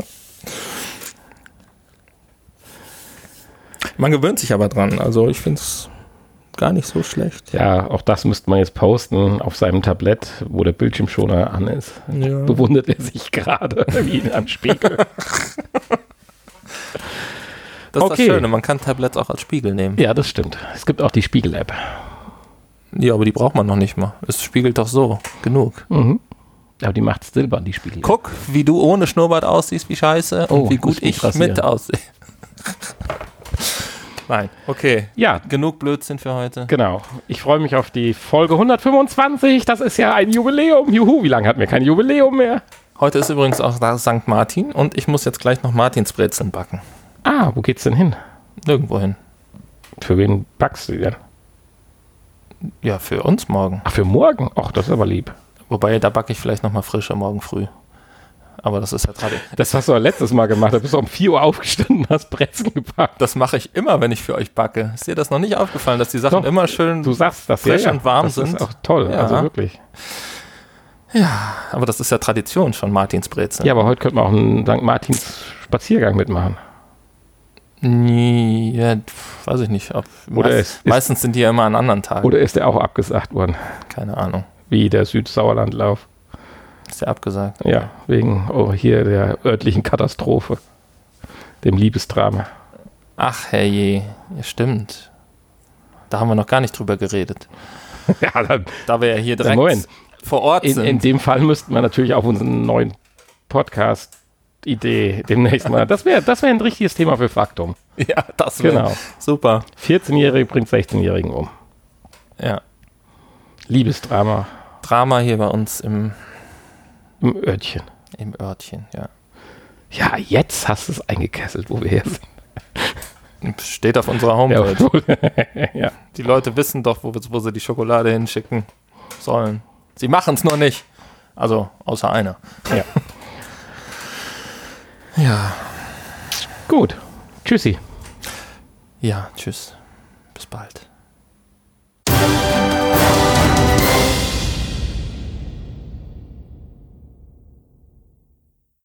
Man gewöhnt sich aber dran. Also ich finde es gar nicht so schlecht. Ja, auch das müsste man jetzt posten auf seinem Tablett, wo der Bildschirmschoner an ist. Ja. Bewundert er sich gerade wie in einem Spiegel. Das ist Okay. das Schöne, man kann Tablets auch als Spiegel nehmen. ja, das stimmt. Es gibt auch die Spiegel-App. Ja, aber die braucht man noch nicht mal. Es spiegelt doch so genug. Mhm. Aber die macht silbern, die Spiegel. Guck, wie du ohne Schnurrbart aussiehst, wie scheiße. Oh, und wie gut ich rasieren. mit aussehe. Nein, okay. Ja, Genug Blödsinn für heute. genau. Ich freue mich auf die Folge 125. Das ist ja ein Jubiläum. Juhu, wie lange hatten wir kein Jubiläum mehr? Heute ist übrigens auch da St. Martin und ich muss jetzt gleich noch Martinsbrezeln backen. Ah, wo geht's denn hin? Nirgendwo hin. Für wen backst du die denn? Ja, für uns morgen. Ach, für morgen? Ach, das ist aber lieb. Wobei, da backe ich vielleicht noch mal frischer morgen früh. Aber das ist ja Tradition. Das hast du ja letztes Mal gemacht. Da bist du um 4 Uhr aufgestanden und hast Brezel gepackt. Das mache ich immer, wenn ich für euch backe. Ist dir das noch nicht aufgefallen, dass die Sachen Doch, immer schön. Du sagst das Frisch ja, ja. und warm das sind. ist auch toll. Ja. Also wirklich. aber das ist ja Tradition von Martinsbrezeln. Ja, aber heute könnte man auch einen St. Martins Spaziergang mitmachen. Ja, weiß ich nicht. Ob, Oder meist- ist- meistens sind die ja immer an anderen Tagen. Oder ist der auch abgesagt worden? Keine Ahnung. Wie der Südsauerlandlauf. Ist der abgesagt? Ja, wegen oh, hier der örtlichen Katastrophe. Dem Liebesdrama. Ach, herrje. Ja, stimmt. Da haben wir noch gar nicht drüber geredet. ja, dann, Da wir ja hier direkt Moment. vor Ort in, sind. in dem Fall müssten wir natürlich auf unseren neuen Podcast-Idee demnächst mal. Das wäre das wär ein richtiges Thema für Faktum. ja, das wäre Genau. super. 14-Jährige bringt 16-Jährigen um. Ja. Liebesdrama Drama hier bei uns im, im Örtchen. im Örtchen, ja. Ja, jetzt hast du es eingekesselt, wo wir hier sind. Steht auf unserer Homepage. Ja, ja. Die Leute wissen doch, wo, wo sie die Schokolade hinschicken sollen. Sie machen es nur nicht. Also, außer einer. Ja. Ja. Gut. Tschüssi. Ja, tschüss. Bis bald.